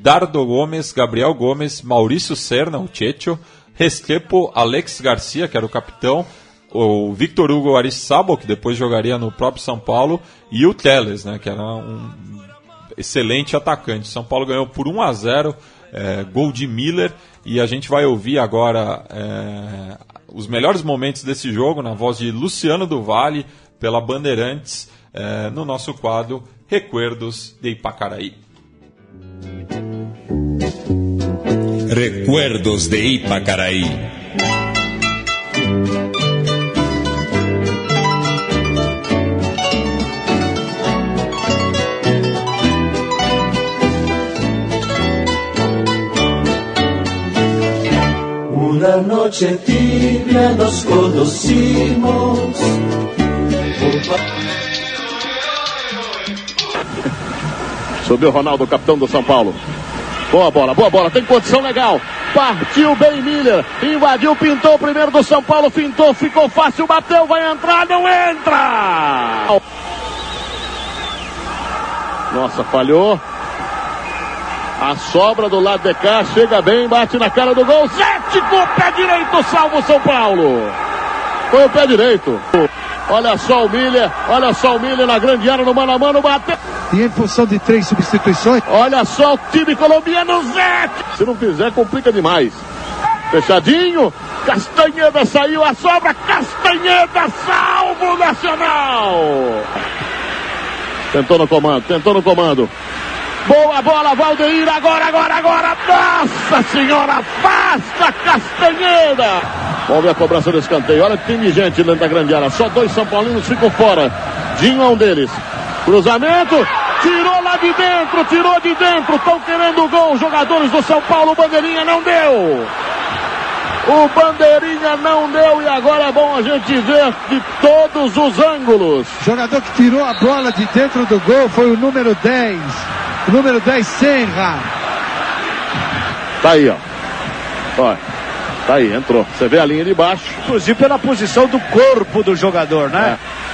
Dardo Gomes, Gabriel Gomes, Maurício Serna, o Checho, Restrepo, Alex Garcia, que era o capitão, o Victor Hugo Aristizábal, que depois jogaria no próprio São Paulo, e o Teles, né, que era um excelente atacante. São Paulo ganhou por 1 a 0 é, Miller e a gente vai ouvir agora é, os melhores momentos desse jogo na voz de Luciano do Vale pela Bandeirantes é, no nosso quadro Recuerdos de Ipacaraí. Recuerdos de Ipacaraí. Una noche tibia nos conocimos. Subiu Ronaldo, capitão do São Paulo. Boa bola, boa bola, tem condição legal. Partiu bem Miller, invadiu, pintou o primeiro do São Paulo, pintou, ficou fácil, bateu, vai entrar, não entra! Nossa, falhou. A sobra do lado de cá, chega bem, bate na cara do gol. Sete com o pé direito, salvo São Paulo. Foi o pé direito. Olha só o Miller, olha só o Miller na grande área no mano a mano, bateu. E em função de três substituições. Olha só o time colombiano, Zé. Se não fizer, complica demais. Fechadinho, Castanheda saiu a sobra, Castanheda salvo o Nacional. Tentou no comando, tentou no comando. Boa bola, Valdeir, agora, agora, agora. Nossa senhora, afasta Castanheira. Vamos ver a cobrança do escanteio. Olha que tem gente dentro da grande área. Só dois São Paulinos ficam fora. Dinho é um deles. Cruzamento. Tirou lá de dentro, tirou de dentro. Estão querendo o gol. Os jogadores do São Paulo. Bandeirinha não deu. O Bandeirinha não deu e agora é bom a gente ver de todos os ângulos. O jogador que tirou a bola de dentro do gol foi o número 10. O número 10, Senra. Tá aí, ó. Olha. Tá aí, entrou. Você vê a linha de baixo. Inclusive pela posição do corpo do jogador, né? É.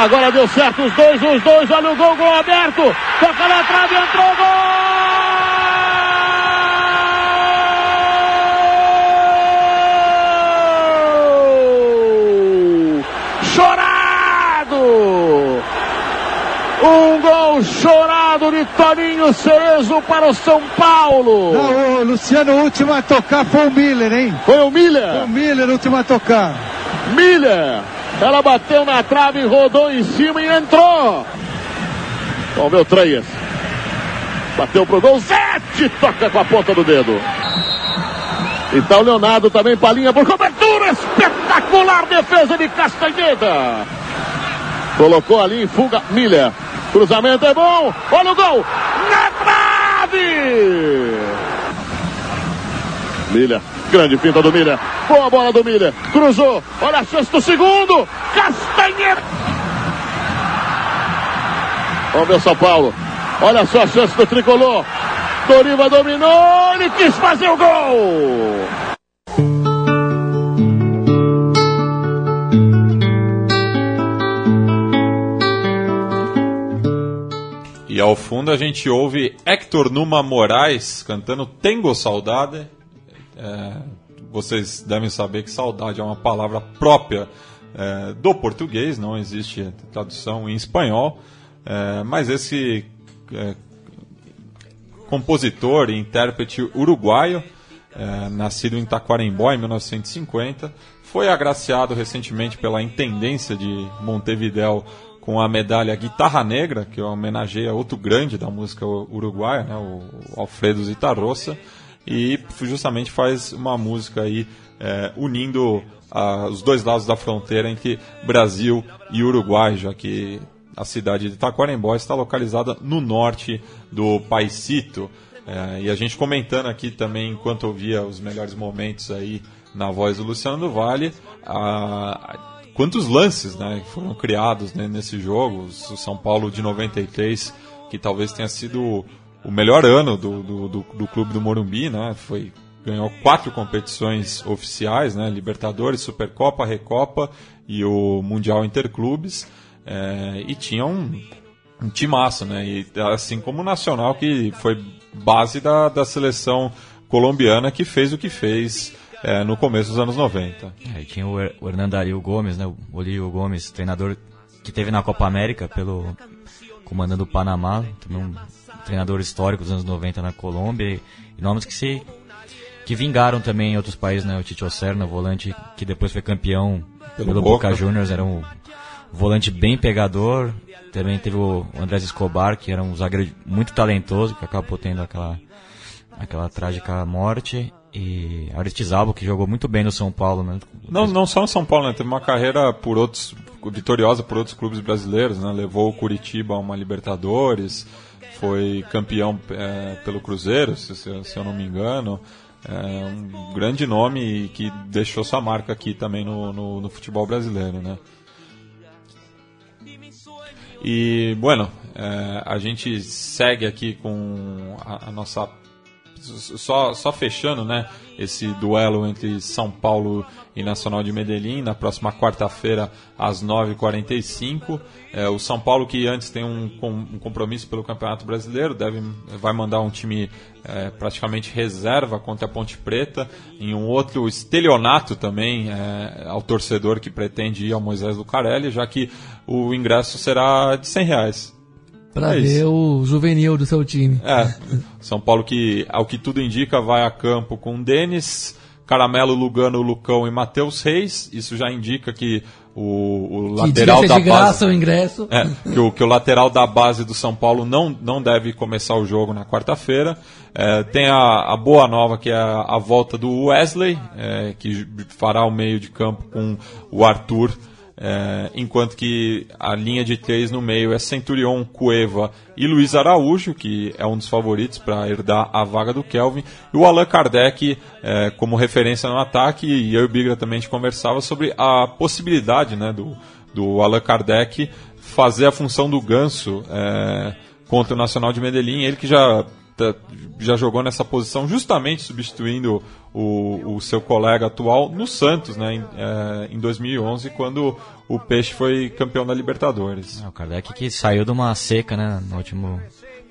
Agora deu certo os dois, os dois, olha o gol, gol aberto. Toca na trave, entrou, gol! Um gol chorado de Toninho Cerezo para o São Paulo. Não, o Luciano, o último a tocar foi o Miller, hein? Foi o Miller? Foi o Miller, o último a tocar. Miller. Ela bateu na trave, rodou em cima e entrou. Ver o Treias. Bateu pro gol. Zete toca com a ponta do dedo. Então Leonardo também palinha por cobertura. Espetacular defesa de Castanheda. Colocou ali em fuga Miller. Cruzamento é bom. Olha o gol. Na trave. Miller. Grande pinta do Miller. Boa bola do Miller. Cruzou. Olha a chance do segundo. Castanheira. Vamos ver o São Paulo. Olha só a chance do tricolor. Doriva dominou. Ele quis fazer o gol. E ao fundo a gente ouve Hector Numa Moraes cantando Tengo Saudade. É, vocês devem saber que saudade é uma palavra própria é, do português, não existe tradução em espanhol. É, mas esse é, compositor e intérprete uruguaio, é, nascido em Taquarembó em 1950, foi agraciado recentemente pela Intendência de Montevidéu com a medalha Guitarra Negra, que homenageia outro grande da música uruguaia, né, o Alfredo Zitarrosa, e justamente faz uma música aí é, unindo ah, os dois lados da fronteira entre Brasil e Uruguai, já que a cidade de Taquarembó está localizada no norte do Paisito. É, e a gente comentando aqui também, enquanto ouvia os melhores momentos aí na voz do Luciano do Vale, a, quantos lances né, foram criados né, nesse jogo. O São Paulo de 93, que talvez tenha sido o melhor ano do, do, do, do clube do Morumbi, né, foi ganhou quatro competições oficiais, né, Libertadores, Supercopa, Recopa e o Mundial Interclubes. É, e tinha um, um timaço, né? E, assim como o Nacional, que foi base da, da seleção colombiana que fez o que fez é, no começo dos anos 90. É, tinha o, Her o Hernandario Gomes, né? O Olívio Gomes, treinador que teve na Copa América pelo comandando o Panamá, também um treinador histórico dos anos 90 na Colômbia e, nomes que se que vingaram também em outros países, né? O Tito Oserna, volante que depois foi campeão pelo, pelo Boca. Boca Juniors, era um volante bem pegador. Também teve o Andrés Escobar, que era um zagueiro muito talentoso, que acabou tendo aquela, aquela trágica morte. E Aristizábal, que jogou muito bem no São Paulo. Né? Não, não só no São Paulo, né? teve uma carreira por outros, vitoriosa por outros clubes brasileiros. Né? Levou o Curitiba a uma Libertadores, foi campeão é, pelo Cruzeiro, se, se, eu não me engano. É um grande nome que deixou sua marca aqui também no, no, no futebol brasileiro. Né? E, bueno, é, a gente segue aqui com a, a, nossa. Só, só fechando né, esse duelo entre São Paulo e Nacional de Medellín, na próxima quarta-feira, às 9h45. É, o São Paulo, que antes tem um, um, compromisso pelo Campeonato Brasileiro, deve, vai mandar um time é, praticamente reserva contra a Ponte Preta, em um outro estelionato também é, ao torcedor que pretende ir ao Moisés Lucarelli, já que o ingresso será de 100 reais. Para é ver o juvenil do seu time. É, São Paulo que, ao que tudo indica, vai a campo com Denis, Caramelo, Lugano, Lucão e Matheus Reis. Isso já indica que o, o lateral da de base. o ingresso. É, que, o, que o lateral da base do São Paulo não, não deve começar o jogo na quarta-feira. É, tem a, a, boa nova que é a, a volta do Wesley, é, que fará o meio de campo com o Arthur é, enquanto que a linha de três no meio é Centurion, Cueva e Luiz Araújo, que é um dos favoritos para herdar a vaga do Kelvin, e o Allan Kardec é, como referência no ataque, e eu e o Bigra também conversava sobre a possibilidade né, do, do Allan Kardec fazer a função do ganso é, contra o Nacional de Medellín, ele que já já jogou nessa posição justamente substituindo o, o seu colega atual no Santos, né, em, é, em 2011, quando o Peixe foi campeão da Libertadores. É, o Kardec que saiu de uma seca, né, no último,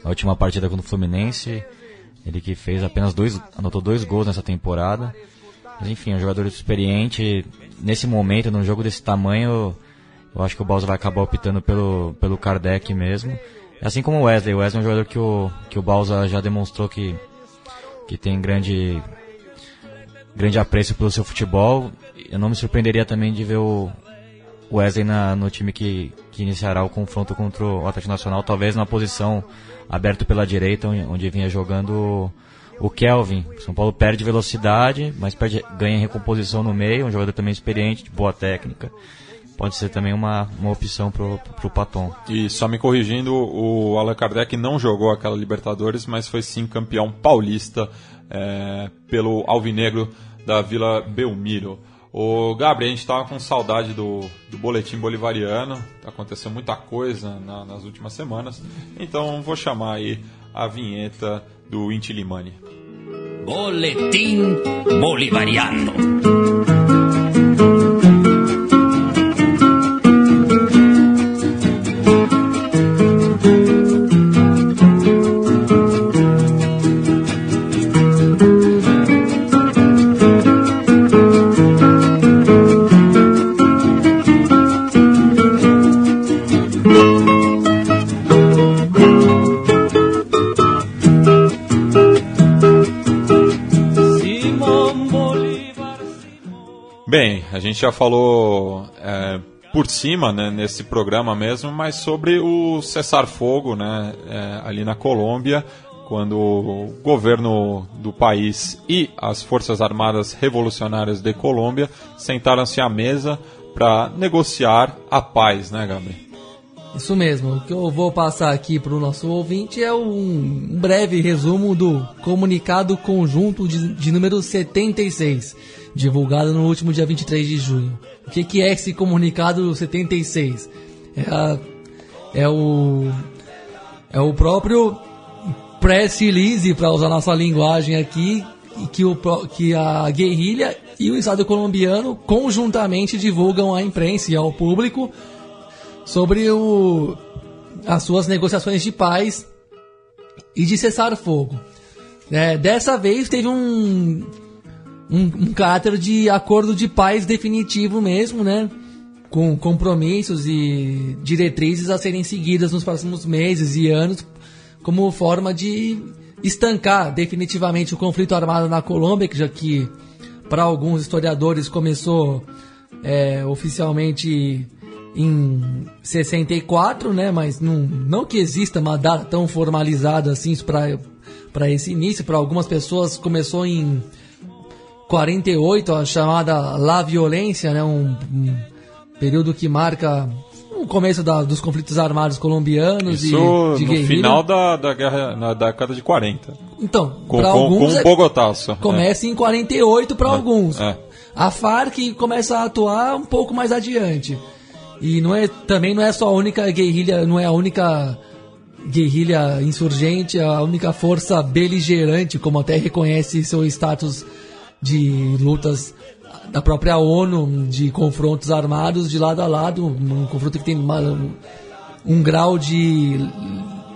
na última partida contra o Fluminense, ele que fez apenas dois, anotou dois gols nessa temporada. Mas enfim, é um jogador experiente. Nesse momento, num jogo desse tamanho, eu acho que o Balsa vai acabar optando pelo, pelo Kardec mesmo. Assim como o Wesley. O Wesley é um jogador que o, que o Balsa já demonstrou que, que tem grande, grande apreço pelo seu futebol. Eu não me surpreenderia também de ver o Wesley na, no time que, que iniciará o confronto contra o Atlético Nacional, talvez na posição aberta pela direita, onde vinha jogando o Kelvin. São Paulo perde velocidade, mas perde, ganha recomposição no meio, um jogador também experiente, de boa técnica pode ser também uma, uma opção para o Paton. E só me corrigindo, o Allan Kardec não jogou aquela Libertadores, mas foi sim campeão paulista é, pelo Alvinegro da Vila Belmiro. O Gabriel, a gente estava com saudade do, do boletim bolivariano, aconteceu muita coisa na, nas últimas semanas, então vou chamar aí a vinheta do Inti Limani. Boletim Bolivariano. Gente já falou é, por cima, né, nesse programa mesmo, mas sobre o cessar-fogo, né, é, ali na Colômbia, quando o governo do país e as Forças Armadas Revolucionárias de Colômbia sentaram-se à mesa para negociar a paz, né, Gabriel? Isso mesmo. O que eu vou passar aqui para o nosso ouvinte é um breve resumo do comunicado conjunto de, de número 76, divulgado no último dia 23 de junho. O que, que é esse comunicado 76? É, a, é o é o próprio press release, para usar nossa linguagem aqui, que, o, que a guerrilha e o Estado colombiano conjuntamente divulgam à imprensa e ao público sobre o, as suas negociações de paz e de cessar fogo. É, dessa vez teve um, um, um caráter de acordo de paz definitivo mesmo, né? Com compromissos e diretrizes a serem seguidas nos próximos meses e anos, como forma de estancar definitivamente o conflito armado na Colômbia, que já que para alguns historiadores começou é, oficialmente em 64, né? Mas não, não que exista uma data tão formalizada assim para esse início. Para algumas pessoas começou em 48, a chamada La Violência, né? Um, um período que marca o começo da, dos conflitos armados colombianos Isso e de no guerrilha. final da, da guerra, na década de 40. Então, Com, com, alguns com é- Bogotá só. começa em 48 para alguns. é. A FARC começa a atuar um pouco mais adiante. E não é, também não é só a única guerrilha, não é a única guerrilha insurgente, a única força beligerante, como até reconhece seu status de lutas da própria ONU, de confrontos armados de lado a lado, um confronto que tem uma- um, grau de,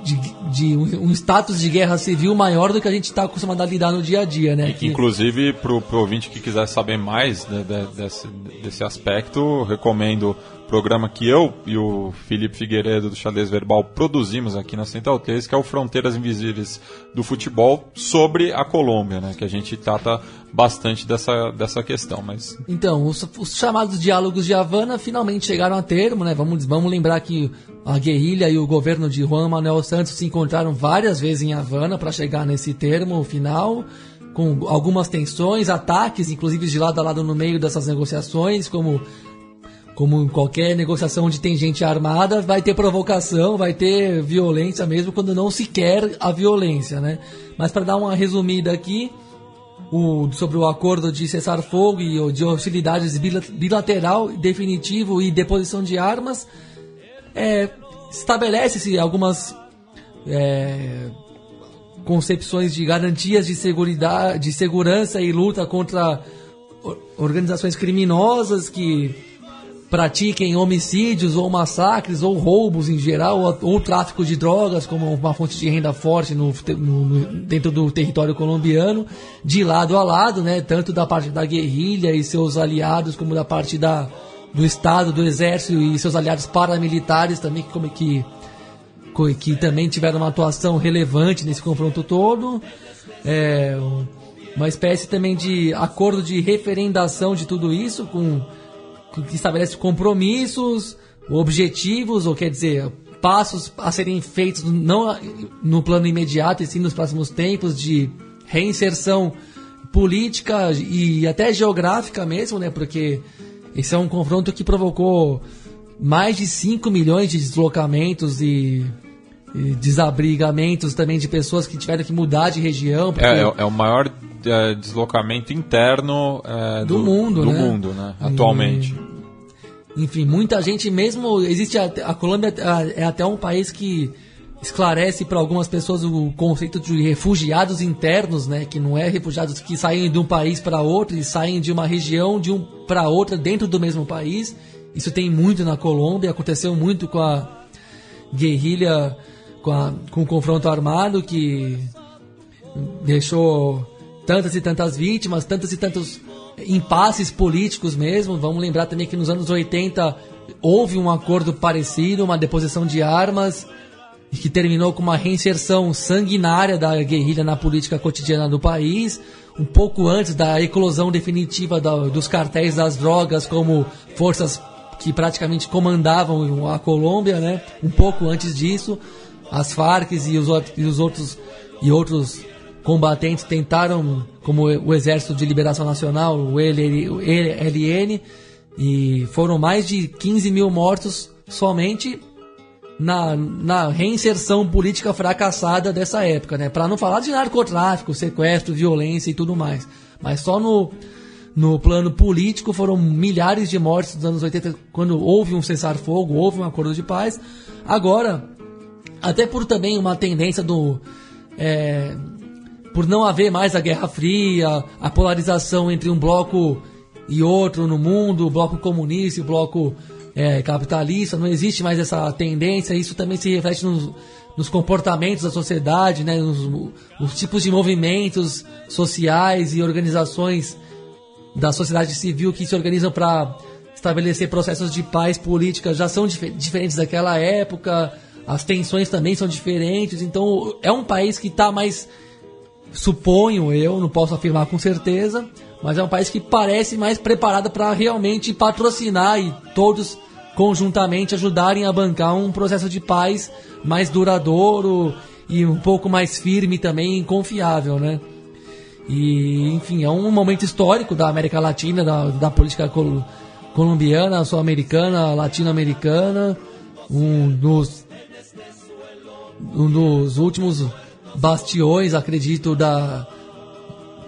de, de um, um status de guerra civil maior do que a gente está acostumado a lidar no dia a dia, né? E que, inclusive, para o ouvinte que quiser saber mais né, de- desse, desse aspecto, recomendo programa que eu e o Felipe Figueiredo do Xadrez Verbal produzimos aqui na Central 3, que é o Fronteiras Invisíveis do Futebol, sobre a Colômbia, né, que a gente trata bastante dessa, dessa questão. Mas Então, os, os chamados diálogos de Havana finalmente chegaram a termo, né? Vamos, vamos lembrar que a guerrilha e o governo de Juan Manuel Santos se encontraram várias vezes em Havana para chegar nesse termo final, com algumas tensões, ataques, inclusive de lado a lado no meio dessas negociações, como como em qualquer negociação onde tem gente armada, vai ter provocação, vai ter violência mesmo quando não se quer a violência, né? Mas para dar uma resumida aqui, o, sobre o acordo de cessar-fogo e o de hostilidades bila- bilateral, definitivo e deposição de armas, é, estabelece-se algumas é, concepções de garantias de, de segurança e luta contra organizações criminosas que pratiquem homicídios ou massacres ou roubos em geral ou, ou tráfico de drogas como uma fonte de renda forte no, no- dentro do território colombiano de lado a lado, né, tanto da parte da guerrilha e seus aliados como da parte da, do Estado, do Exército e seus aliados paramilitares também que, como que co- que também tiveram uma atuação relevante nesse confronto todo. É, um- uma espécie também de acordo de referendação de tudo isso, com- que estabelece compromissos, objetivos, ou quer dizer, passos a serem feitos não no plano imediato, e sim nos próximos tempos de reinserção política e até geográfica mesmo, né? Porque esse é um confronto que provocou mais de 5 milhões de deslocamentos e, e desabrigamentos também de pessoas que tiveram que mudar de região. porque- é, é, é o maior é, deslocamento interno é, Do mundo, do né? mundo, né, atualmente. Enfim, muita gente mesmo. Existe a, a Colômbia é até um país que esclarece para algumas pessoas o conceito de refugiados internos, né? Que não é refugiados que saem de um país para outro e saem de uma região de um para outra dentro do mesmo país. Isso tem muito na Colômbia, aconteceu muito com a guerrilha, com, a, com o confronto armado que deixou tantas e tantas vítimas, tantos e tantos impasses políticos mesmo. Vamos lembrar também que nos anos 80 houve um acordo parecido, uma deposição de armas, que terminou com uma reinserção sanguinária da guerrilha na política cotidiana do país, um pouco antes da eclosão definitiva da- dos cartéis das drogas como forças que praticamente comandavam a Colômbia, né? Um pouco antes disso, as Farc e os, outros- e os outros e outros combatentes tentaram, como o Exército de Liberação Nacional, o ELN, e foram mais de 15 mil mortos somente na, na reinserção política fracassada dessa época, né? Para não falar de narcotráfico, sequestro, violência e tudo mais. Mas só no, no plano político foram milhares de mortes nos anos 80, quando houve um cessar-fogo, houve um acordo de paz. Agora, até por também uma tendência do. é, por não haver mais a Guerra Fria, a polarização entre um bloco e outro no mundo, o bloco comunista e o bloco é, capitalista, não existe mais essa tendência, isso também se reflete nos, nos comportamentos da sociedade, né, nos, nos tipos de movimentos sociais e organizações da sociedade civil que se organizam para estabelecer processos de paz política já são dif- diferentes daquela época, as tensões também são diferentes, então é um país que está mais suponho eu, não posso afirmar com certeza, mas é um país que parece mais preparado para realmente patrocinar e todos conjuntamente ajudarem a bancar um processo de paz mais duradouro e um pouco mais firme também e confiável, né? E, enfim, é um momento histórico da América Latina, da, da política col- colombiana, sul-americana, latino-americana, um dos um dos últimos bastiões, acredito, da,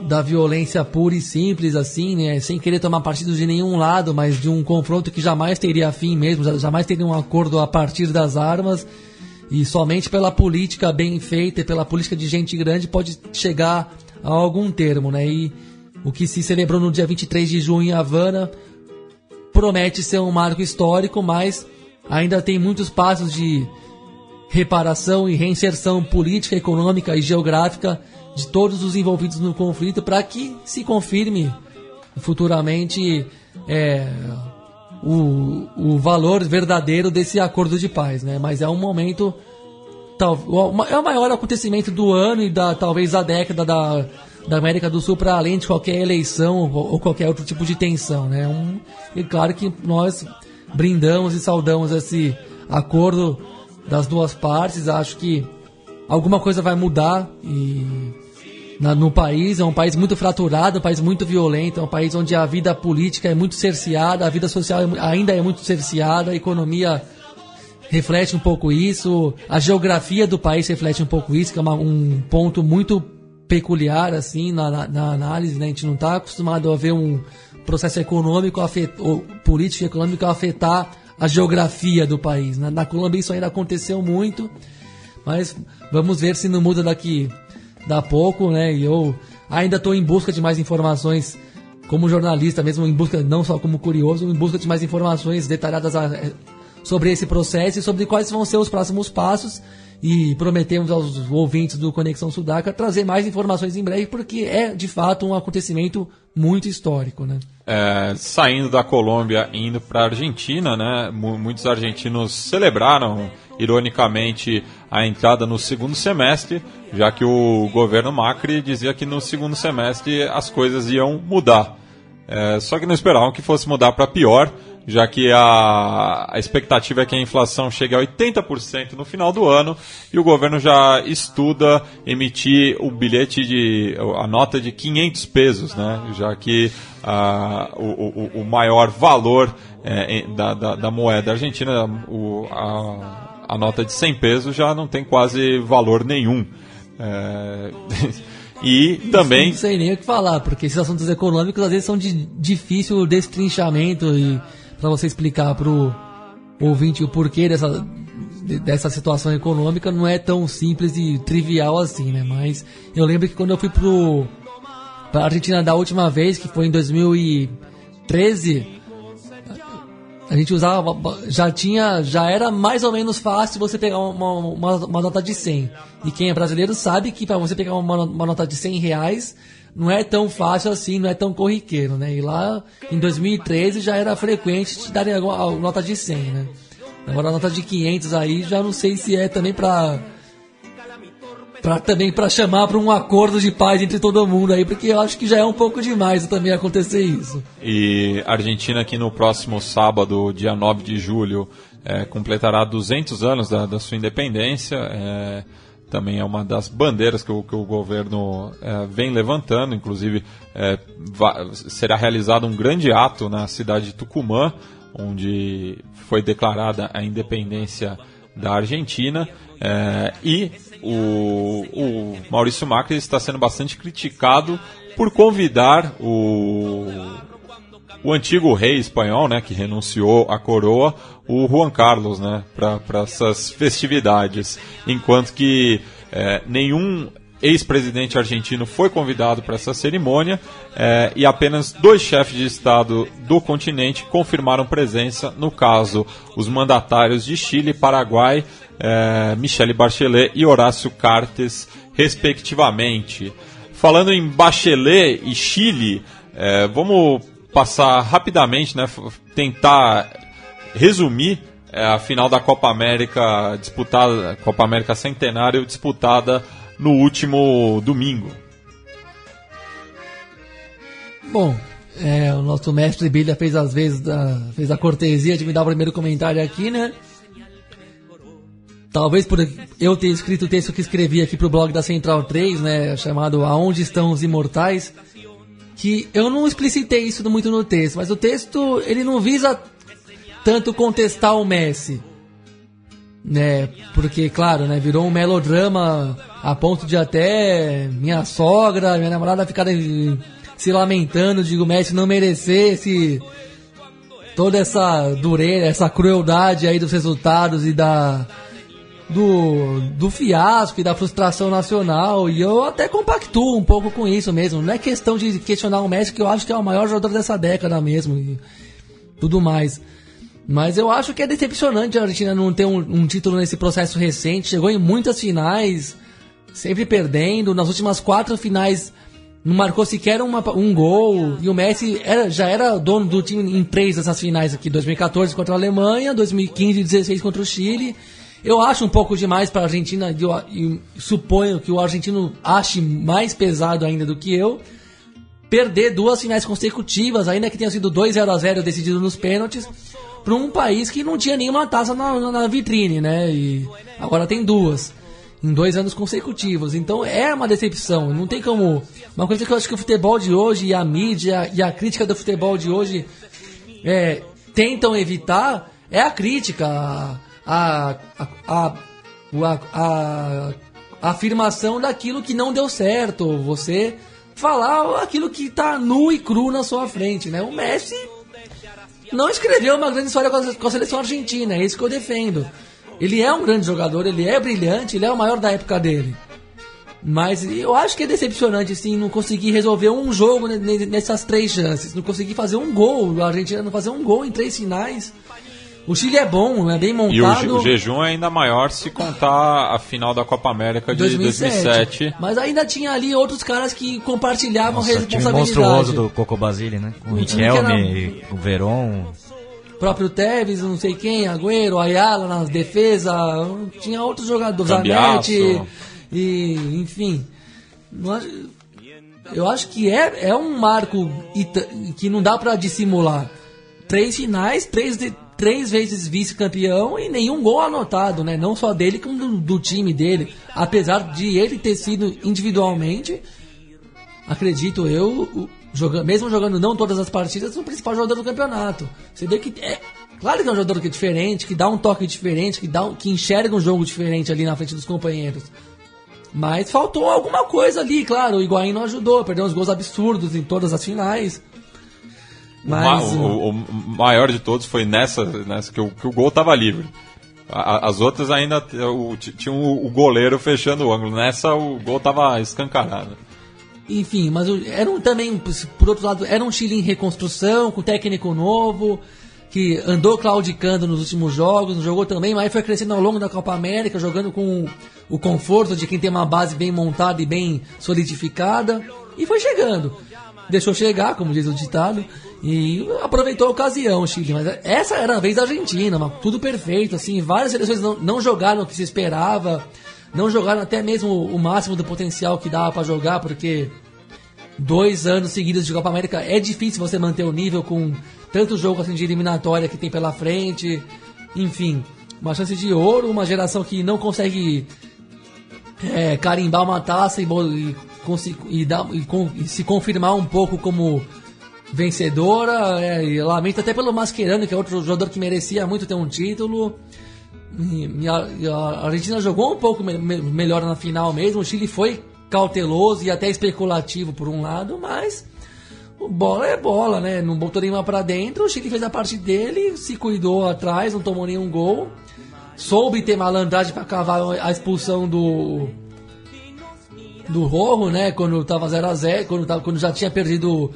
da violência pura e simples, assim, né? Sem querer tomar partido de nenhum lado, mas de um confronto que jamais teria fim mesmo, jamais teria um acordo a partir das armas. E somente pela política bem feita e pela política de gente grande pode chegar a algum termo, né? E o que se celebrou no dia 23 de junho em Havana promete ser um marco histórico, mas ainda tem muitos passos de reparação e reinserção política, econômica e geográfica de todos os envolvidos no conflito para que se confirme futuramente é, o, o valor verdadeiro desse acordo de paz, né? Mas é um momento tal, é o maior acontecimento do ano e da talvez da década da, da América do Sul para além de qualquer eleição ou, ou qualquer outro tipo de tensão, né? Um, e claro que nós brindamos e saudamos esse acordo das duas partes. Acho que alguma coisa vai mudar e na- no país. É um país muito fraturado, um país muito violento, é um país onde a vida política é muito cerceada, a vida social é ainda é muito cerceada, a economia reflete um pouco isso, a geografia do país reflete um pouco isso, que é uma- um ponto muito peculiar assim na, na- na análise. Né? A gente não está acostumado a ver um processo econômico, afet, ou político e econômico afetar a geografia do país. né? Na Colômbia isso ainda aconteceu muito, mas vamos ver se não muda daqui da pouco, né? E eu ainda estou em busca de mais informações como jornalista, mesmo em busca não só como curioso, em busca de mais informações detalhadas a- eh, sobre esse processo e sobre quais vão ser os próximos passos. E prometemos aos ouvintes do Conexão Sudaca trazer mais informações em breve, porque é de fato um acontecimento muito histórico, né? É, saindo da Colômbia indo para a Argentina, né? mu- Muitos argentinos celebraram, ironicamente, a entrada no segundo semestre, já que o governo Macri dizia que no segundo semestre as coisas iam mudar. É, só que não esperavam que fosse mudar para pior, já que a, a expectativa é que a inflação chegue a 80% no final do ano e o governo já estuda emitir o bilhete de a nota de 500 pesos, né? Já que ah, o, o- o maior valor é, da, da- da moeda argentina, o- a, a nota de 100 pesos já não tem quase valor nenhum. É, e também Não sei nem o que falar, porque esses assuntos econômicos às vezes são de difícil destrinchamento e para você explicar pro ouvinte o porquê dessa, de- dessa situação econômica não é tão simples e trivial assim, né? Mas eu lembro que quando eu fui pro pra Argentina da última vez, que foi em 2013, a gente usava, já tinha, já era mais ou menos fácil você pegar uma, uma, uma nota de 100. E quem é brasileiro sabe que para você pegar uma, uma nota de 100 reais não é tão fácil assim, não é tão corriqueiro, né? E lá em 2013 já era frequente te darem nota de 100, né? Agora a nota de 500 aí já não sei se é também para Pra, também para chamar para um acordo de paz entre todo mundo aí, porque eu acho que já é um pouco demais também acontecer isso. E a Argentina que no próximo sábado, dia 9 de julho, é, completará 200 anos da, da sua independência. É, também é uma das bandeiras que o, que o governo é, vem levantando. Inclusive, é, será realizado um grande ato na cidade de Tucumã, onde foi declarada a independência da Argentina. É, e o, o Maurício Macri está sendo bastante criticado por convidar o, o antigo rei espanhol, né, que renunciou à coroa, o Juan Carlos, né, para essas festividades, enquanto que é, nenhum ex-presidente argentino foi convidado para essa cerimônia é, e apenas dois chefes de Estado do continente confirmaram presença, no caso, os mandatários de Chile, Paraguai, é, Michele Bachelet e Horácio Cartes, respectivamente. Falando em Bachelet e Chile, é, vamos passar rapidamente, né, tentar resumir é, a final da Copa América disputada, Copa América Centenário disputada no último domingo. Bom, é, o nosso mestre Bilha fez às vezes da, fez a cortesia de me dar o primeiro comentário aqui, né? Talvez por eu ter escrito o texto que escrevi aqui pro blog da Central 3, né, chamado Aonde Estão os Imortais, que eu não explicitei isso muito no texto, mas o texto ele não visa tanto contestar o Messi né? Porque, claro, né? Virou um melodrama a ponto de até minha sogra, minha namorada ficarem se lamentando de o Messi não merecesse toda essa dureza, essa crueldade aí dos resultados e da do, do fiasco e da frustração nacional. E eu até compactuo um pouco com isso mesmo. Não é questão de questionar o Messi, que eu acho que é o maior jogador dessa década mesmo. E tudo mais. Mas eu acho que é decepcionante a Argentina não ter um, um, título nesse processo recente. Chegou em muitas finais, sempre perdendo. Nas últimas quatro finais não marcou sequer uma, um gol. E o Messi era, já era dono do time em três dessas finais aqui: 2014 contra a Alemanha, 2015 e 2016 contra o Chile. Eu acho um pouco demais para a Argentina e, eu, e suponho que o argentino ache mais pesado ainda do que eu perder duas finais consecutivas, ainda que tenha sido 2 0 a 0 decidido nos pênaltis para um país que não tinha nenhuma taça na, na vitrine, né? E agora tem duas em dois anos consecutivos. Então é uma decepção. Não tem como. Uma coisa que eu acho que o futebol de hoje e a mídia e a crítica do futebol de hoje é, tentam evitar é a crítica, a, a, a, a, a, afirmação daquilo que não deu certo. Você falar aquilo que está nu e cru na sua frente, né? O Messi não escreveu uma grande história com a, com a seleção argentina, é isso que eu defendo. Ele é um grande jogador, ele é brilhante, ele é o maior da época dele. Mas eu acho que é decepcionante, assim, não conseguir resolver um jogo nessas três chances. Não conseguir fazer um gol. A Argentina não fazer um gol em três finais. O Chile é bom, é bem montado. E o, o, jejum é ainda maior se contar a final da Copa América de 2007. 2007. Mas ainda tinha ali outros caras que compartilhavam Nossa, responsabilidade. O monstruoso do Coco Basile, né? O Riquelme, era... o Veron. O próprio Tevez, não sei quem, Agüero, Ayala na defesa. Tinha outros jogadores, Zanetti. E, enfim. Eu acho que é, é um marco que não dá para dissimular. Três finais, três, de, três vezes vice-campeão e nenhum gol anotado, né? Não só dele, como do, do, time dele. Apesar de ele ter sido individualmente, acredito eu, joga, mesmo jogando não todas as partidas, o principal jogador do campeonato. Você vê que é. Claro que é um jogador que é diferente, que dá um toque diferente, que, dá, que enxerga um jogo diferente ali na frente dos companheiros. Mas faltou alguma coisa ali, claro. O Higuaín não ajudou, perdeu uns gols absurdos em todas as finais. Mas, o, o, o, maior de todos foi nessa, nessa que, o, que o gol estava livre. A, as outras ainda o, tinha o, goleiro fechando o ângulo. Nessa o gol estava escancarado. Enfim, mas era um, também, por outro lado, era um Chile em reconstrução, com técnico novo, que andou claudicando nos últimos jogos, não jogou também, mas foi crescendo ao longo da Copa América, jogando com o conforto de quem tem uma base bem montada e bem solidificada, e foi chegando. Deixou chegar, como diz o ditado, e aproveitou a ocasião Chile, mas essa era a vez da Argentina, tudo perfeito, assim, várias seleções não, não jogaram o que se esperava, não jogaram até mesmo o máximo do potencial que dava para jogar, porque dois anos seguidos de Copa América é difícil você manter o nível com tanto jogo assim de eliminatória que tem pela frente. Enfim, uma chance de ouro, uma geração que não consegue é, carimbar uma taça e, e, e, dar, e, se confirmar um pouco como vencedora. É, e lamento até pelo Mascherano, que é outro jogador que merecia muito ter um título. E, a, a, Argentina jogou um pouco me, me, melhor na final mesmo. O Chile foi cauteloso e até especulativo por um lado, mas bola é bola, né? Não botou nenhuma para dentro. O Chile fez a parte dele, se cuidou atrás, não tomou nenhum gol. Soube ter malandragem para cavar a expulsão do do Rojo, né? Quando tava 0 a 0 quando, tava, quando já tinha perdido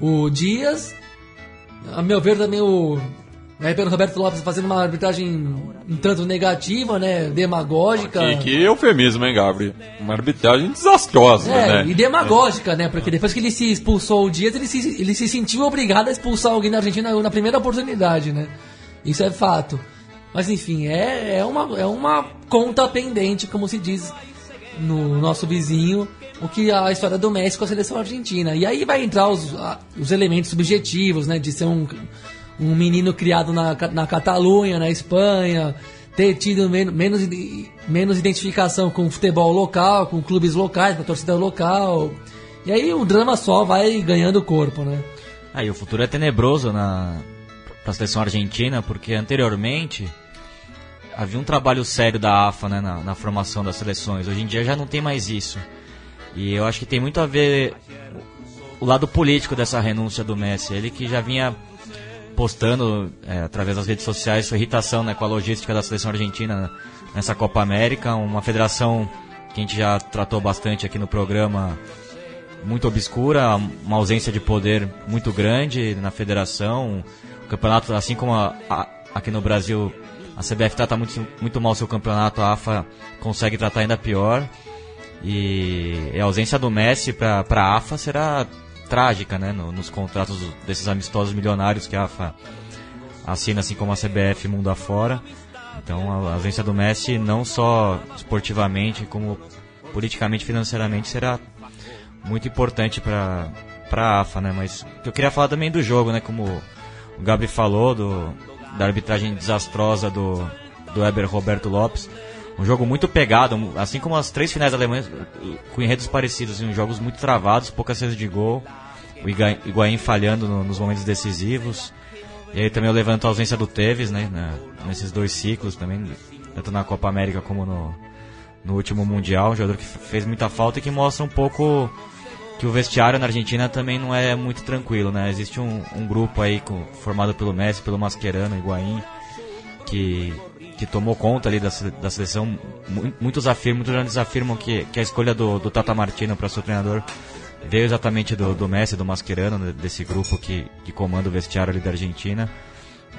o Dias. A meu ver também o né, Pedro Roberto Lopes fazendo uma arbitragem um tanto negativa, né? Demagógica. Que, que eufemismo, hein, Gabriel? Uma arbitragem desastrosa, é, né? E demagógica, né? Porque depois que ele se expulsou o Dias, ele se, ele se sentiu obrigado a expulsar alguém na Argentina na primeira oportunidade, né? Isso é fato. Mas enfim, é, é, uma, é uma conta pendente, como se diz no nosso vizinho, o que a história do Messi com a seleção argentina. E aí vai entrar os, os elementos subjetivos, né? De ser um, um menino criado na, na Catalunha, na Espanha, ter tido men menos, menos identificação com o futebol local, com clubes locais, com a torcida local. E aí o drama só vai ganhando corpo, né? Aí o futuro é tenebroso na para a seleção argentina, porque anteriormente havia um trabalho sério da AFA né, na, na, formação das seleções. Hoje em dia já não tem mais isso. E eu acho que tem muito a ver o lado político dessa renúncia do Messi. Ele que já vinha postando é, através das redes sociais sua irritação né, com a logística da seleção argentina nessa Copa América, uma federação que a gente já tratou bastante aqui no programa, muito obscura, uma ausência de poder muito grande na federação, o campeonato, assim como a, a, aqui no Brasil a CBF trata muito, muito mal seu campeonato, a AFA consegue tratar ainda pior. E a ausência do Messi para a AFA será trágica, né? No, nos contratos desses amistosos milionários que a AFA assina, assim como a CBF mundo afora. Então a ausência do Messi, não só esportivamente, como politicamente, financeiramente, será muito importante para a AFA, né? Mas eu queria falar também do jogo, né? Como o Gabri falou, do, da arbitragem desastrosa do, do Weber Roberto Lopes. Um jogo muito pegado, assim como as três finais alemãs, com enredos parecidos, assim, jogos muito travados, poucas vezes de gol. O Higuaín falhando no, nos momentos decisivos. E aí também eu levanto a ausência do Tevez, né, nesses dois ciclos também, tanto na Copa América como no, no último Mundial. Um jogador que fez muita falta e que mostra um pouco que o vestiário na Argentina também não é muito tranquilo, né? Existe um, um grupo aí com, formado pelo Messi, pelo Mascherano, Higuaín, que, que tomou conta ali da, da seleção. Muitos afirmam, muitos grandes afirmam que, que a escolha do, do Tata Martino para ser treinador veio exatamente do, do Messi, do Mascherano, desse grupo que, que comanda o vestiário ali da Argentina.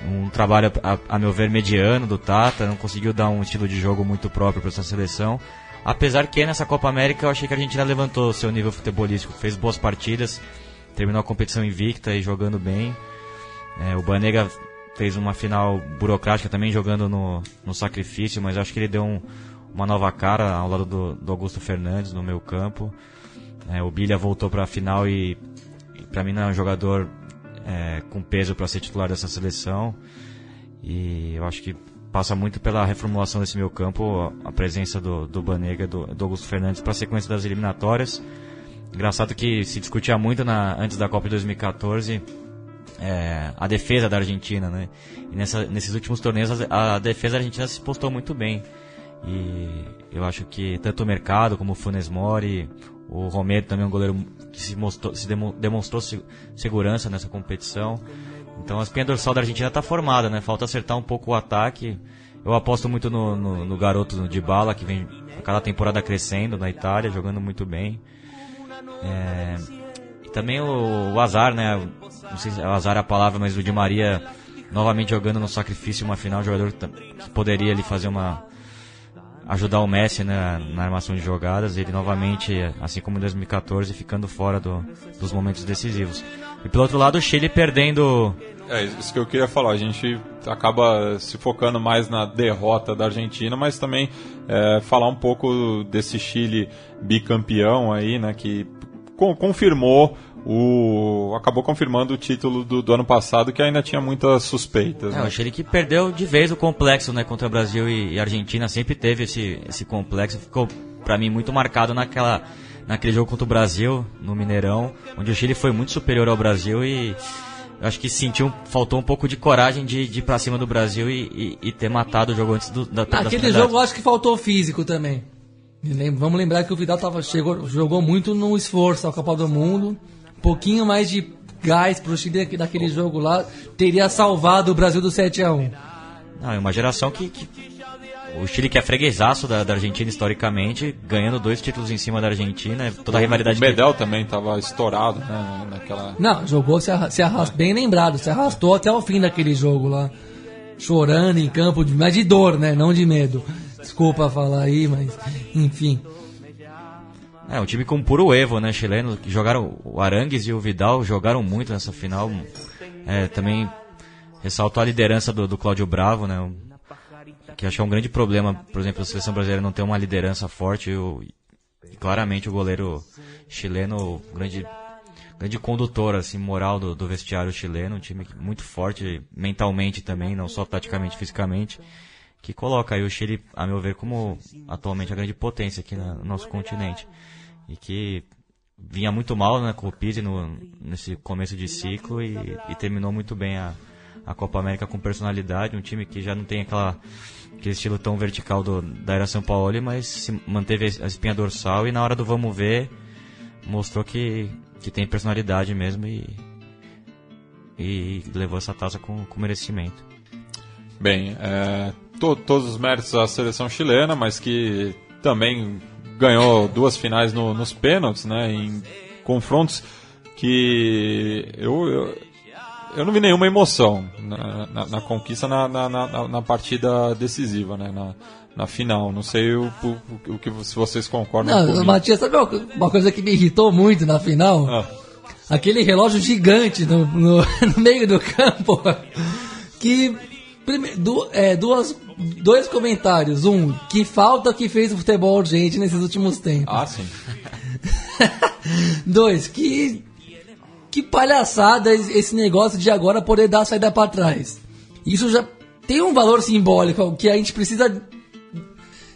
Um trabalho, a, a meu ver, mediano do Tata, não conseguiu dar um estilo de jogo muito próprio para essa seleção Apesar que nessa Copa América eu achei que a Argentina levantou seu nível futebolístico, fez boas partidas, terminou a competição invicta e jogando bem. É, o Banega fez uma final burocrática também jogando no, no sacrifício, mas acho que ele deu um, uma nova cara ao lado do, do Augusto Fernandes no meu campo. É, o Bilha voltou para a final e, e para mim não é um jogador é, com peso para ser titular dessa seleção. E eu acho que passa muito pela reformulação desse meio campo, a presença do, do Banega do, do Augusto Fernandes para a sequência das eliminatórias. Engraçado que se discutia muito na, antes da Copa de 2014 é, a defesa da Argentina, né? E nessa, nesses últimos torneios a, a, defesa da Argentina se postou muito bem. E eu acho que tanto o Mercado como o Funes Mori, o Romero também é um goleiro que se, mostrou, se demonstrou segurança nessa competição. Então a espinha dorsal da Argentina está formada, né? Falta acertar um pouco o ataque. Eu aposto muito no, no, no garoto de bala, que vem a cada temporada crescendo na Itália, jogando muito bem. É, e também o, o, azar, né? Não sei se é azar é a palavra, mas o Di Maria novamente jogando no sacrifício uma final, jogador que poderia ali fazer uma ajudar o Messi né, na armação de jogadas, ele novamente, assim como em 2014, ficando fora do, dos momentos decisivos. E pelo outro lado, o Chile perdendo É isso que eu queria falar. A gente acaba se focando mais na derrota da Argentina, mas também é, falar um pouco desse Chile bicampeão aí, né? Que con confirmou o acabou confirmando o título do, do, ano passado que ainda tinha muitas suspeitas. É, né? o Chile que perdeu de vez o complexo, né, contra Brasil e, e Argentina sempre teve esse esse complexo, ficou para mim muito marcado naquela naquele jogo contra o Brasil no Mineirão, onde o Chile foi muito superior ao Brasil e acho que sentiu, faltou um pouco de coragem de, de ir pra cima do Brasil e, e, e ter matado o jogo antes do, da, ah, Aquele jogo eu acho que faltou físico também. Vamos lembrar que o Vidal tava, chegou, jogou muito no esforço ao Copa do Mundo. Um pouquinho mais de gás pro Chile daquele jogo lá teria salvado o Brasil do 7 a 1 Não, é uma geração que, que o Chile que é freguesaço da, da, Argentina historicamente, ganhando dois títulos em cima da Argentina, toda a rivalidade. O Medel que... também estava estourado, né, naquela. Não, jogou se, arra se arrastou, bem lembrado, se arrastou até o fim daquele jogo lá, chorando em campo, de, mas de dor, né, não de medo. Desculpa falar aí, mas enfim. É, um time com puro Evo, né, chileno, que jogaram o Arangues e o Vidal jogaram muito nessa final. É, também ressaltou a liderança do, do Cláudio Bravo, né, que acho que é um grande problema, por exemplo, a seleção brasileira não ter uma liderança forte. e claramente o goleiro chileno, grande, grande condutor, assim, moral do, do vestiário chileno, um time muito forte mentalmente também, não só taticamente, fisicamente, que coloca aí o Chile, a meu ver, como atualmente a grande potência aqui no nosso continente. E que vinha muito mal né, com o Pizzi no, nesse começo de ciclo e, e terminou muito bem a, a Copa América com personalidade, um time que já não tem aquela aquele estilo tão vertical do, da era São Paulo, mas se manteve a espinha dorsal e na hora do vamos ver mostrou que, que tem personalidade mesmo e, e levou essa taça com, com merecimento. Bem, é, to, todos os méritos à seleção chilena, mas que também ganhou duas finais no, nos pênaltis, né, em confrontos que eu, eu eu não vi nenhuma emoção na, na, na conquista na, na, partida decisiva, né? Na, na final. Não sei o, o, o que se vocês concordam não, comigo. Matias, sabe uma coisa que me irritou muito na final? Ah. Aquele relógio gigante no, no, no, meio do campo que du, é, duas, dois comentários. Um, que falta que fez o futebol urgente nesses últimos tempos. Ah, sim. Dois, que que palhaçada esse negócio de agora poder dar a saída para trás. Isso já tem um valor simbólico que a gente precisa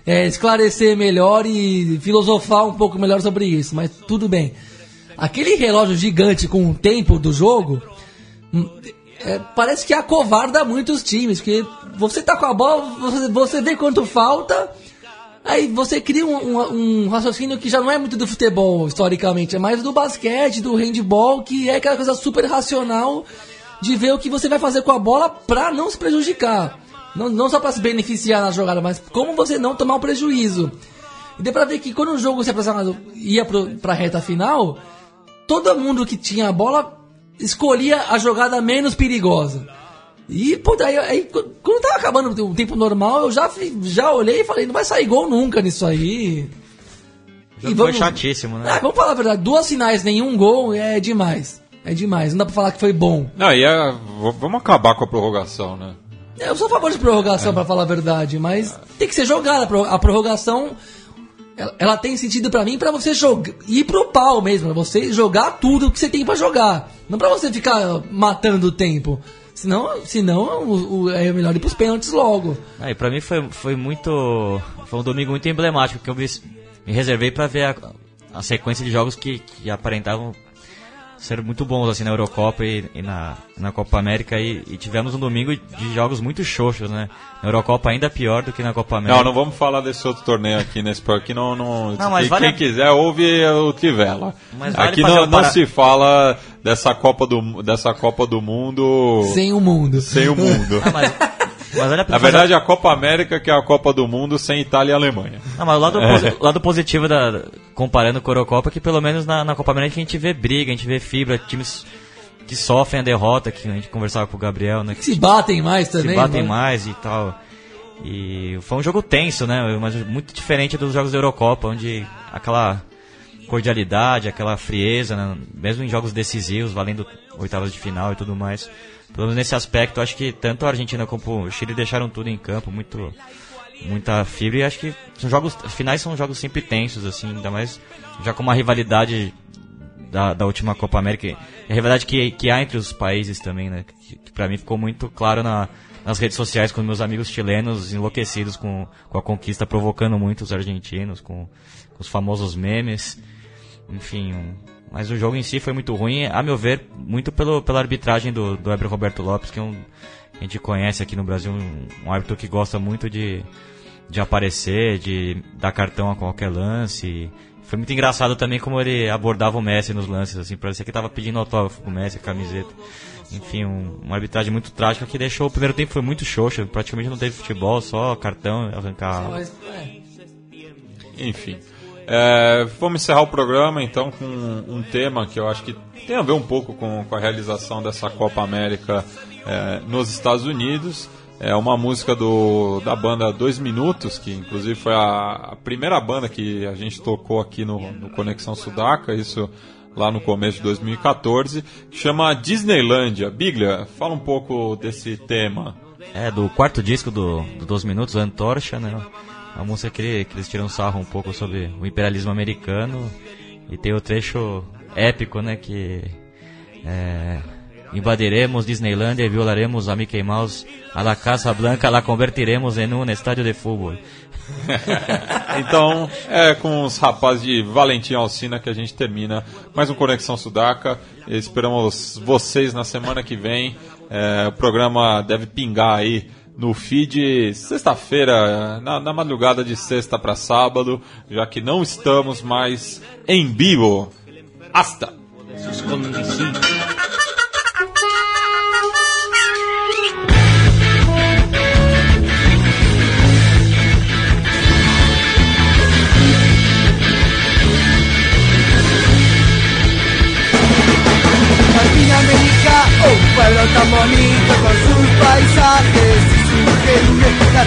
é, esclarecer melhor e filosofar um pouco melhor sobre isso, mas tudo bem. Aquele relógio gigante com o tempo do jogo hum, é, parece que acovarda muitos times, porque você tá com a bola, você, você vê quanto falta Aí você cria um, um, um, raciocínio que já não é muito do futebol, historicamente, é mais do basquete, do handball, que é aquela coisa super racional de ver o que você vai fazer com a bola pra não se prejudicar. Não, não só pra se beneficiar na jogada, mas como você não tomar um prejuízo. E deu pra ver que quando o jogo se aproximava, ia pro, pra reta final, todo mundo que tinha a bola escolhia a jogada menos perigosa. E, pô, daí, aí, quando tava acabando o tempo normal, eu já, já olhei e falei, não vai sair gol nunca nisso aí. Já e vamos, foi chatíssimo, né? Ah, vamos falar a verdade, duas finais, nenhum gol é demais. É demais, não dá pra falar que foi bom. Não, e é, vamos acabar com a prorrogação, né? Eu sou a favor de prorrogação, é. pra falar a verdade, mas é. tem que ser jogada. A prorrogação, ela, ela tem sentido para mim para você jogar, ir pro pau mesmo, pra você jogar tudo que você tem para jogar. Não para você ficar matando o tempo. Senão, senão o, o, é melhor ir pros pênaltis logo. Aí, pra mim foi, foi muito. Foi um domingo muito emblemático, porque eu me, me reservei para ver a, a sequência de jogos que, que aparentavam ser muito bons assim na Eurocopa e, e na, na Copa América e, e, tivemos um domingo de jogos muito xoxos, né? Na Eurocopa ainda pior do que na Copa América. Não, não vamos falar desse outro torneio aqui nesse aqui não, não, não mas vale quem quiser ouve o Tivela. Vale aqui não, não se fala dessa Copa do dessa Copa do Mundo sem o mundo. Sem o mundo. ah, mas... Mas Na verdade, a Copa América que é a Copa do Mundo sem Itália e Alemanha. Não, mas o lado, é. lado positivo, da, comparando com a Eurocopa, é que pelo menos na, na Copa América a gente vê briga, a gente vê fibra, times que sofrem a derrota, que a gente conversava com o Gabriel, né? Que se batem mais também. Se batem mais e tal. E foi um jogo tenso, né? Mas muito diferente dos jogos da Eurocopa, onde aquela cordialidade, aquela frieza, né? mesmo em jogos decisivos, valendo oitavas de final e tudo mais, pelo menos nesse aspecto, acho que tanto a Argentina como o Chile deixaram tudo em campo, muito muita fibra e acho que são jogos finais são jogos sempre tensos assim, ainda mais já com uma rivalidade da, da última Copa América, a rivalidade que, que há entre os países também, né? Que, que para mim ficou muito claro na, nas redes sociais com meus amigos chilenos enlouquecidos com, com a conquista, provocando muito os argentinos, com, com os famosos memes. Enfim, um, mas o jogo em si foi muito ruim, a meu ver, muito pelo, pela arbitragem do, do Heber Roberto Lopes, que é um, a gente conhece aqui no Brasil, um, um árbitro que gosta muito de, de aparecer, de dar cartão a qualquer lance. Foi muito engraçado também como ele abordava o Messi nos lances, assim, parecia que estava pedindo autógrafo pro Messi, camiseta. Enfim, um, uma arbitragem muito trágica que deixou o primeiro tempo foi muito xoxa, praticamente não teve futebol, só cartão, arrancar. É, Enfim. É, vamos encerrar o programa então com um tema que eu acho que tem a ver um pouco com, com a realização dessa Copa América é, nos Estados Unidos. É uma música do, da banda Dois Minutos, que inclusive foi a, a primeira banda que a gente tocou aqui no, no Conexão Sudaca, isso lá no começo de 2014, que chama Disneylândia. Biglia, fala um pouco desse tema. É, do quarto disco do, do 12 Minutos, Antorcha, né? A música que, que eles tiram sarro um pouco sobre o imperialismo americano. E tem o trecho épico, né? Que é, invadiremos Disneylandia e violaremos a Mickey Mouse. A la Casa Blanca la convertiremos em um estádio de futebol. Então, é com os rapazes de Valentim Alcina que a gente termina mais um Conexão Sudaca. Esperamos vocês na semana que vem. É, o programa deve pingar aí no feed sexta-feira, na, na madrugada de sexta para sábado, já que não estamos mais em vivo. Hasta!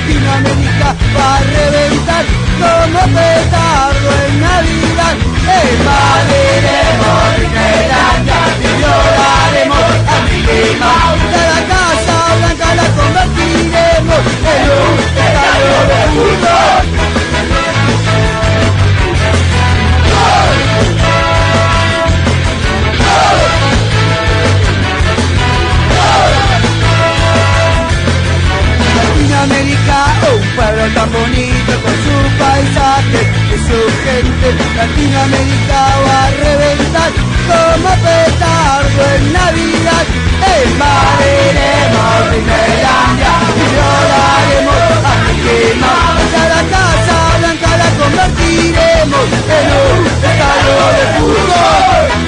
Latinoamérica va a reventar como petardo en Navidad. Invadiremos Disneylandia y lloraremos a Mickey Mouse. De la Casa Blanca la convertiremos en un estadio de fútbol. tan bonito con su paisaje y su gente latinoamérica va a reventar como petardo en Navidad. Invadiremos Finlandia y lloraremos hasta quemar hasta la Casa Blanca la convertiremos en un estado de fútbol.